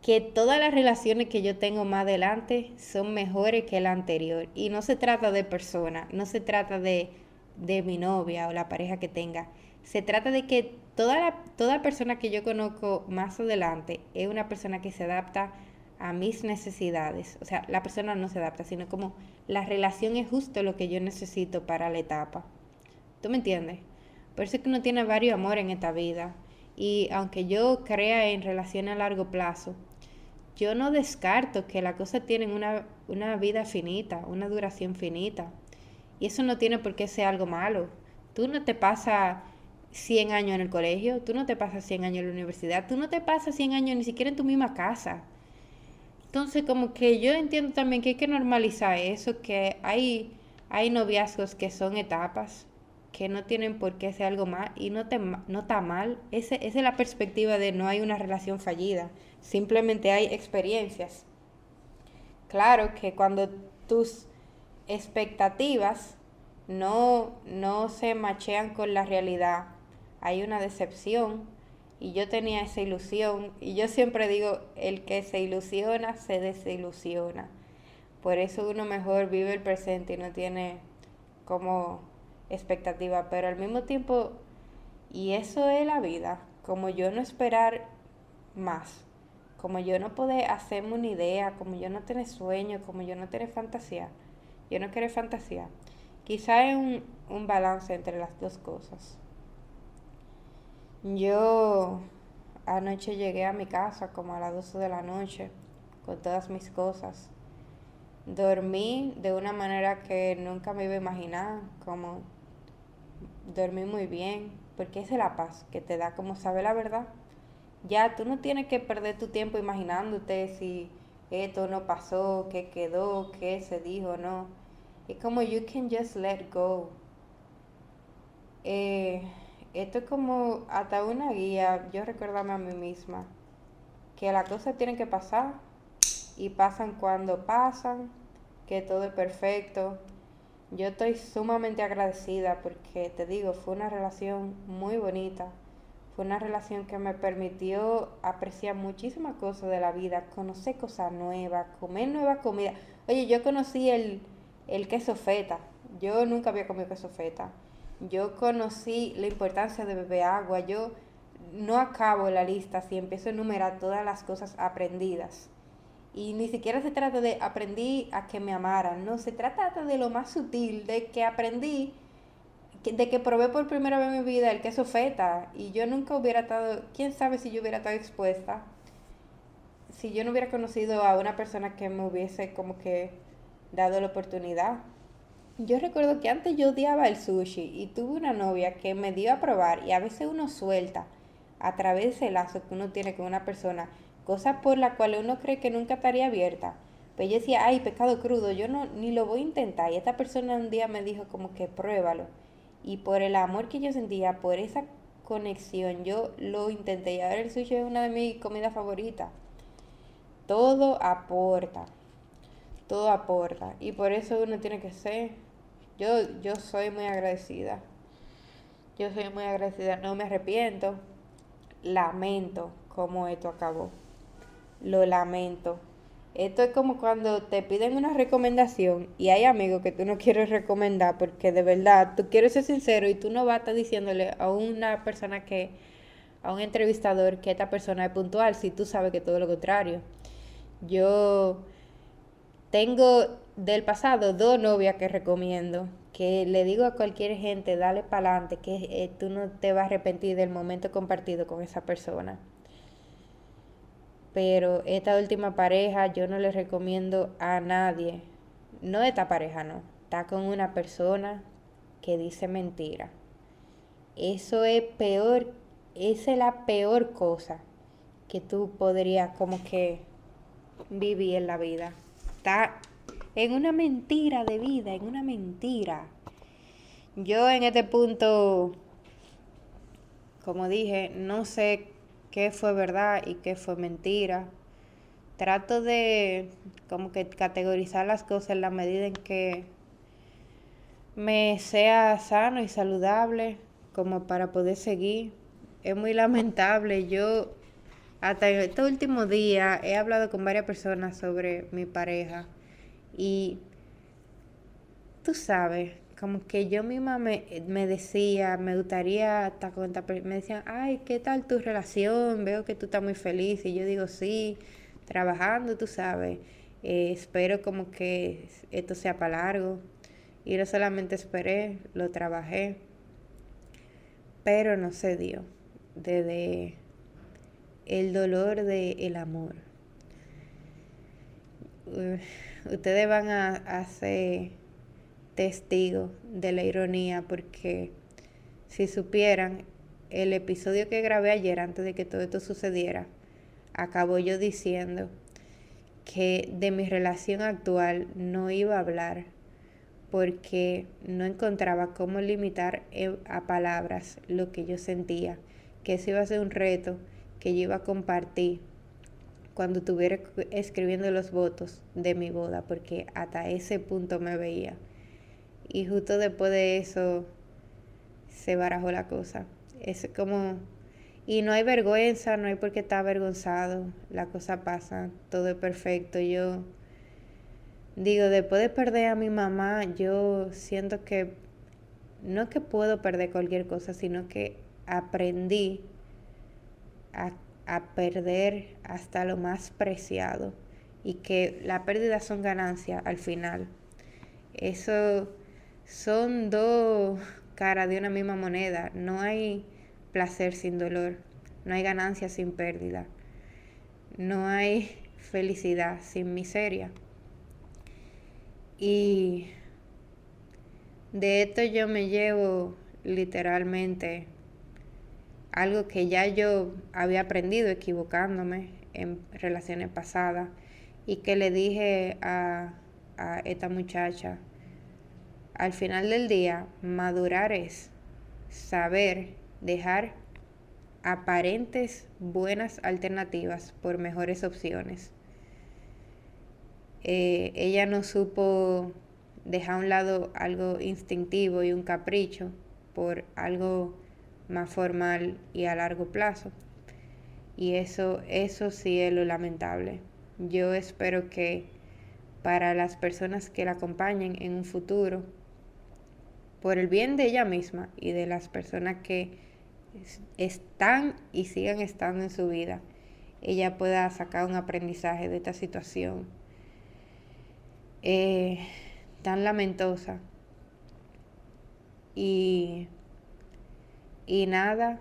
que todas las relaciones que yo tengo más adelante son mejores que la anterior. Y no se trata de persona, no se trata de, de mi novia o la pareja que tenga. Se trata de que toda, toda persona que yo conozco más adelante es una persona que se adapta a mis necesidades. O sea, la persona no se adapta, sino como la relación es justo lo que yo necesito para la etapa. ¿Tú me entiendes? Por eso es que uno tiene varios amores en esta vida. Y aunque yo crea en relaciones a largo plazo, yo no descarto que las cosas tienen una, una vida finita, una duración finita. Y eso no tiene por qué ser algo malo. Tú no te pasas 100 años en el colegio, tú no te pasas 100 años en la universidad, tú no te pasas 100 años ni siquiera en tu misma casa. Entonces, como que yo entiendo también que hay que normalizar eso, que hay, hay noviazgos que son etapas, que no tienen por qué ser algo más y no, te, no está mal. esa es la perspectiva de no hay una relación fallida, simplemente hay experiencias. Claro que cuando tus expectativas no, no se machean con la realidad, hay una decepción y yo tenía esa ilusión y yo siempre digo, el que se ilusiona se desilusiona. Por eso uno mejor vive el presente y no tiene como expectativa, pero al mismo tiempo, y eso es la vida, como yo no esperar más, como yo no poder hacerme una idea, como yo no tener sueño, como yo no tener fantasía, yo no quiero fantasía. Quizá es un, un balance entre las dos cosas. Yo anoche llegué a mi casa como a las 12 de la noche con todas mis cosas. Dormí de una manera que nunca me iba a imaginar, como dormí muy bien, porque es la paz que te da como saber la verdad. Ya tú no tienes que perder tu tiempo imaginándote si esto no pasó, qué quedó, qué se dijo, no. Es como you can just let go. Eh, esto es como hasta una guía, yo recordarme a mí misma, que las cosas tienen que pasar y pasan cuando pasan, que todo es perfecto. Yo estoy sumamente agradecida porque te digo, fue una relación muy bonita. Fue una relación que me permitió apreciar muchísimas cosas de la vida, conocer cosas nuevas, comer nueva comida. Oye, yo conocí el, el queso feta. Yo nunca había comido queso feta yo conocí la importancia de beber agua, yo no acabo la lista si empiezo a enumerar todas las cosas aprendidas. Y ni siquiera se trata de aprendí a que me amaran, no, se trata de lo más sutil, de que aprendí, de que probé por primera vez en mi vida el queso feta y yo nunca hubiera estado, quién sabe si yo hubiera estado expuesta, si yo no hubiera conocido a una persona que me hubiese como que dado la oportunidad. Yo recuerdo que antes yo odiaba el sushi y tuve una novia que me dio a probar y a veces uno suelta a través de ese lazo que uno tiene con una persona, cosas por las cuales uno cree que nunca estaría abierta. Pero yo decía, ay, pecado crudo, yo no ni lo voy a intentar. Y esta persona un día me dijo como que pruébalo. Y por el amor que yo sentía, por esa conexión, yo lo intenté. Y ahora el sushi es una de mis comidas favoritas. Todo aporta. Todo aporta. Y por eso uno tiene que ser yo, yo soy muy agradecida. Yo soy muy agradecida, no me arrepiento. Lamento cómo esto acabó. Lo lamento. Esto es como cuando te piden una recomendación y hay amigos que tú no quieres recomendar porque de verdad tú quieres ser sincero y tú no vas a estar diciéndole a una persona que, a un entrevistador que esta persona es puntual si tú sabes que todo lo contrario. Yo tengo del pasado dos novias que recomiendo, que le digo a cualquier gente, dale para adelante, que eh, tú no te vas a arrepentir del momento compartido con esa persona. Pero esta última pareja yo no le recomiendo a nadie, no esta pareja, no, está con una persona que dice mentira. Eso es peor, esa es la peor cosa que tú podrías como que vivir en la vida. En una mentira de vida, en una mentira. Yo en este punto, como dije, no sé qué fue verdad y qué fue mentira. Trato de como que categorizar las cosas en la medida en que me sea sano y saludable como para poder seguir. Es muy lamentable. Yo hasta este último día he hablado con varias personas sobre mi pareja y tú sabes, como que yo misma me, decía, me gustaría estar con esta me decían, ay, ¿qué tal tu relación? Veo que tú estás muy feliz. Y yo digo, sí, trabajando, tú sabes. Eh, espero como que esto sea para largo. Y no solamente esperé, lo trabajé. Pero no se dio. Desde el dolor del amor. Ustedes van a, ser testigos de la ironía porque si supieran el episodio que grabé ayer antes de que todo esto sucediera, acabo yo diciendo que de mi relación actual no iba a hablar porque no encontraba cómo limitar a palabras lo que yo sentía, que eso iba a ser un reto que yo iba a compartir cuando estuviera escribiendo los votos de mi boda, porque hasta ese punto me veía. Y justo después de eso se barajó la cosa. Es como... Y no hay vergüenza, no hay por qué estar avergonzado. La cosa pasa, todo es perfecto. Yo digo, después de perder a mi mamá, yo siento que no es que puedo perder cualquier cosa, sino que aprendí a a perder hasta lo más preciado y que la pérdida son ganancias al final. Eso son dos caras de una misma moneda. No hay placer sin dolor, no hay ganancia sin pérdida, no hay felicidad sin miseria. Y de esto yo me llevo literalmente algo que ya yo había aprendido equivocándome en relaciones pasadas y que le dije a, esta muchacha, al final del día, madurar es saber dejar aparentes buenas alternativas por mejores opciones. Eh, ella no supo dejar a un lado algo instintivo y un capricho por algo más formal y a largo plazo. Y eso, eso sí es lo lamentable. Yo espero que para las personas que la acompañen en un futuro, por el bien de ella misma y de las personas que están y sigan estando en su vida, ella pueda sacar un aprendizaje de esta situación eh, tan lamentosa. Y y nada,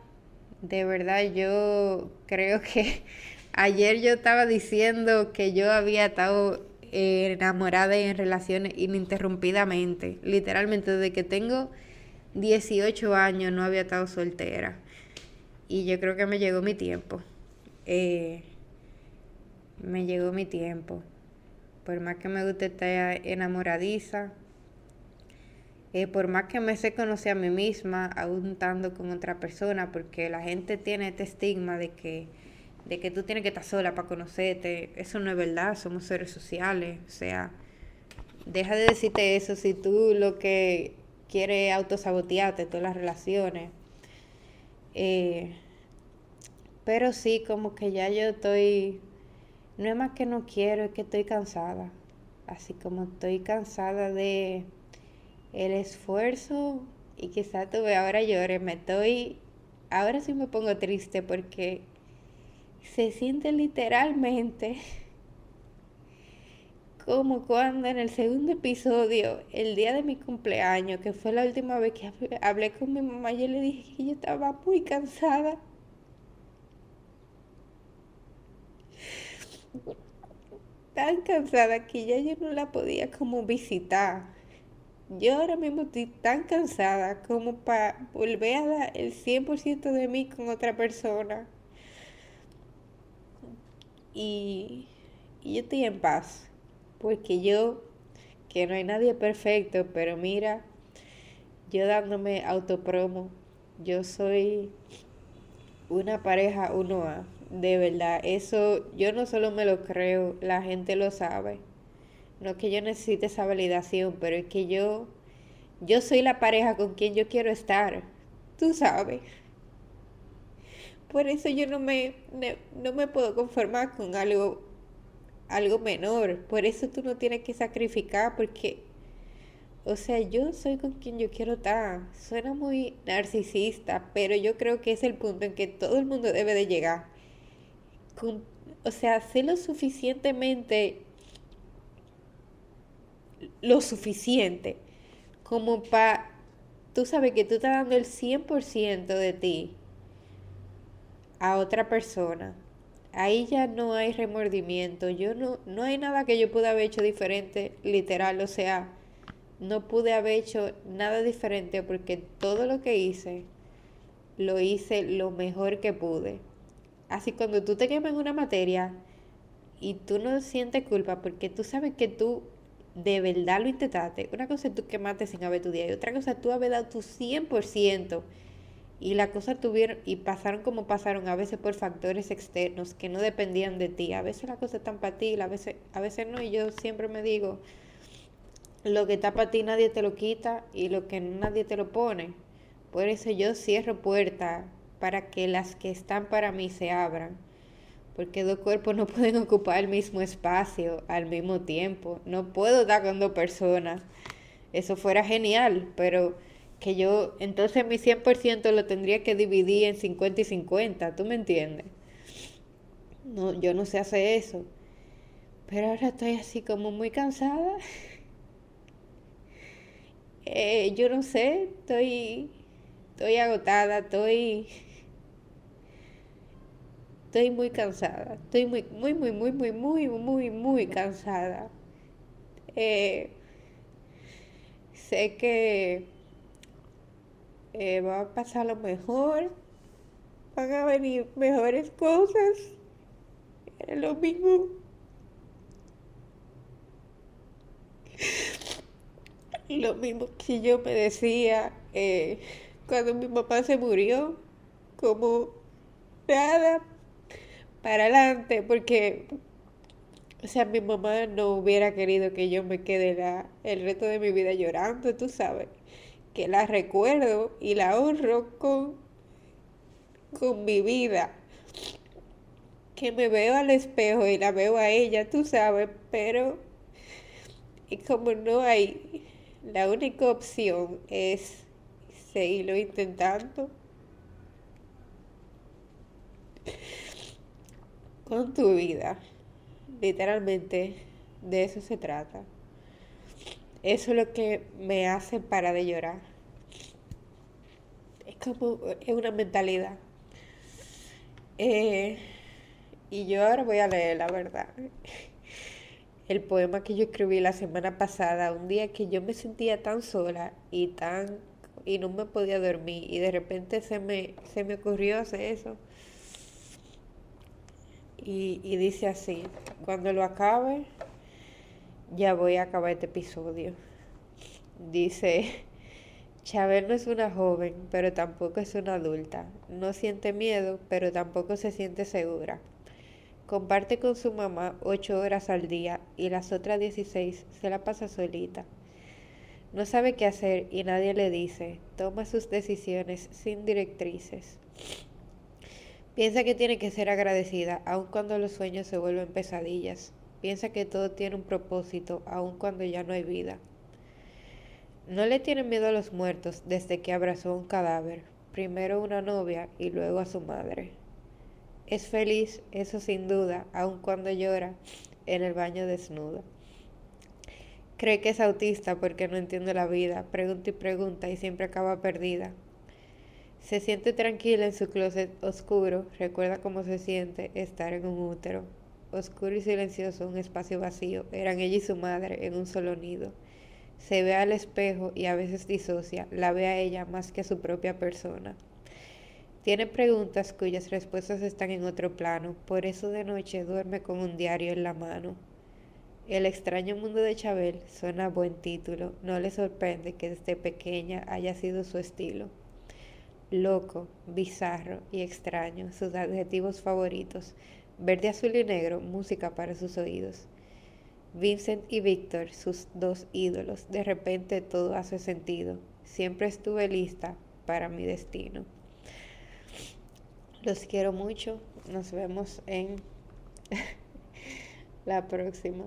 de verdad yo creo que ayer yo estaba diciendo que yo había estado enamorada y en relaciones ininterrumpidamente. Literalmente desde que tengo 18 años no había estado soltera. Y yo creo que me llegó mi tiempo. Eh, me llegó mi tiempo. Por más que me guste estar enamoradiza, eh, por más que me sé conocer a mí misma, aún estando con otra persona, porque la gente tiene este estigma de que, de que tú tienes que estar sola para conocerte. Eso no es verdad, somos seres sociales. O sea, deja de decirte eso si tú lo que quieres autosabotearte todas las relaciones. Eh, pero sí, como que ya yo estoy, no es más que no quiero, es que estoy cansada. Así como estoy cansada de el esfuerzo y quizá tuve ahora llore, me estoy ahora sí me pongo triste porque se siente literalmente como cuando en el segundo episodio, el día de mi cumpleaños, que fue la última vez que hablé con mi mamá, yo le dije que yo estaba muy cansada. Tan cansada que ya yo no la podía como visitar. Yo ahora mismo estoy tan cansada como para volver a dar el 100% de mí con otra persona. Y, y yo estoy en paz porque yo, que no hay nadie perfecto, pero mira, yo dándome autopromo, yo soy una pareja uno a de verdad, eso yo no solo me lo creo, la gente lo sabe. No es que yo necesite esa validación, pero es que yo, yo soy la pareja con quien yo quiero estar. Tú sabes. Por eso yo no me, no me puedo conformar con algo algo menor. Por eso tú no tienes que sacrificar porque, o sea, yo soy con quien yo quiero estar. Suena muy narcisista, pero yo creo que es el punto en que todo el mundo debe de llegar. o sea, sé lo suficientemente, lo suficiente como para, tú sabes que tú estás dando el 100% de ti a otra persona ahí ya no hay remordimiento. Yo no, no hay nada que yo pueda haber hecho diferente, literal. O sea, no pude haber hecho nada diferente porque todo lo que hice, lo hice lo mejor que pude. Así cuando tú te quemas en una materia y tú no sientes culpa porque tú sabes que tú de verdad lo intentaste. Una cosa es tú quemaste sin haber tu día y otra cosa es tú haber dado tu 100% y la cosa tuvieron y pasaron como pasaron a veces por factores externos que no dependían de ti. A veces la cosa está para ti, a veces, a veces no. Y yo siempre me digo, lo que está para ti nadie te lo quita y lo que nadie te lo pone. Por eso yo cierro puertas para que las que están para mí se abran. Porque dos cuerpos no pueden ocupar el mismo espacio al mismo tiempo. No puedo estar con dos personas. Eso fuera genial, pero que yo, entonces mi 100% lo tendría que dividir en 50 y 50, ¿tú me entiendes? No, yo no sé hacer eso. Pero ahora estoy así como muy cansada. Eh, yo no sé, estoy, estoy agotada, estoy, estoy muy cansada. Estoy muy, muy, muy, muy, muy, muy, muy, muy cansada. Eh, sé que eh, va a pasar lo mejor, van a venir mejores cosas, es lo mismo. Lo mismo que yo me decía eh, cuando mi papá se murió, como nada para adelante, porque, o sea, mi mamá no hubiera querido que yo me quede la, el resto de mi vida llorando, tú sabes que la recuerdo y la honro con, con mi vida. Que me veo al espejo y la veo a ella, tú sabes, pero y como no hay, la única opción es seguirlo intentando con tu vida. Literalmente de eso se trata. Eso es lo que me hace parar de llorar. Es como, es una mentalidad. Eh, y yo ahora voy a leer la verdad. El poema que yo escribí la semana pasada, un día que yo me sentía tan sola y tan y no me podía dormir y de repente se me, se me ocurrió hacer eso. Y, dice así, cuando lo acabe, ya voy a acabar este episodio. Dice, Chabel no es una joven, pero tampoco es una adulta. No siente miedo, pero tampoco se siente segura. Comparte con su mamá ocho horas al día y las otras 16 se la pasa solita. No sabe qué hacer y nadie le dice. Toma sus decisiones sin directrices. Piensa que tiene que ser agradecida, aun cuando los sueños se vuelven pesadillas. Piensa que todo tiene un propósito, aun cuando ya no hay vida. No le tiene miedo a los muertos desde que abrazó un cadáver, primero una novia y luego a su madre. Es feliz, eso sin duda, aun cuando llora en el baño desnuda. Cree que es autista porque no entiende la vida, pregunta y pregunta y siempre acaba perdida. Se siente tranquila en su closet oscuro, recuerda cómo se siente estar en un útero. Oscuro y silencioso, un espacio vacío, eran ella y su madre en un solo nido. Se ve al espejo y a veces disocia, la ve a ella más que a su propia persona. Tiene preguntas cuyas respuestas están en otro plano, por eso de noche duerme con un diario en la mano. El extraño mundo de Chabel suena buen título, no le sorprende que desde pequeña haya sido su estilo. Loco, bizarro y extraño, sus adjetivos favoritos. Verde, azul y negro, música para sus oídos. Vincent y Víctor, sus dos ídolos, de repente todo hace sentido. Siempre estuve lista para mi destino. Los quiero mucho. Nos vemos en la próxima.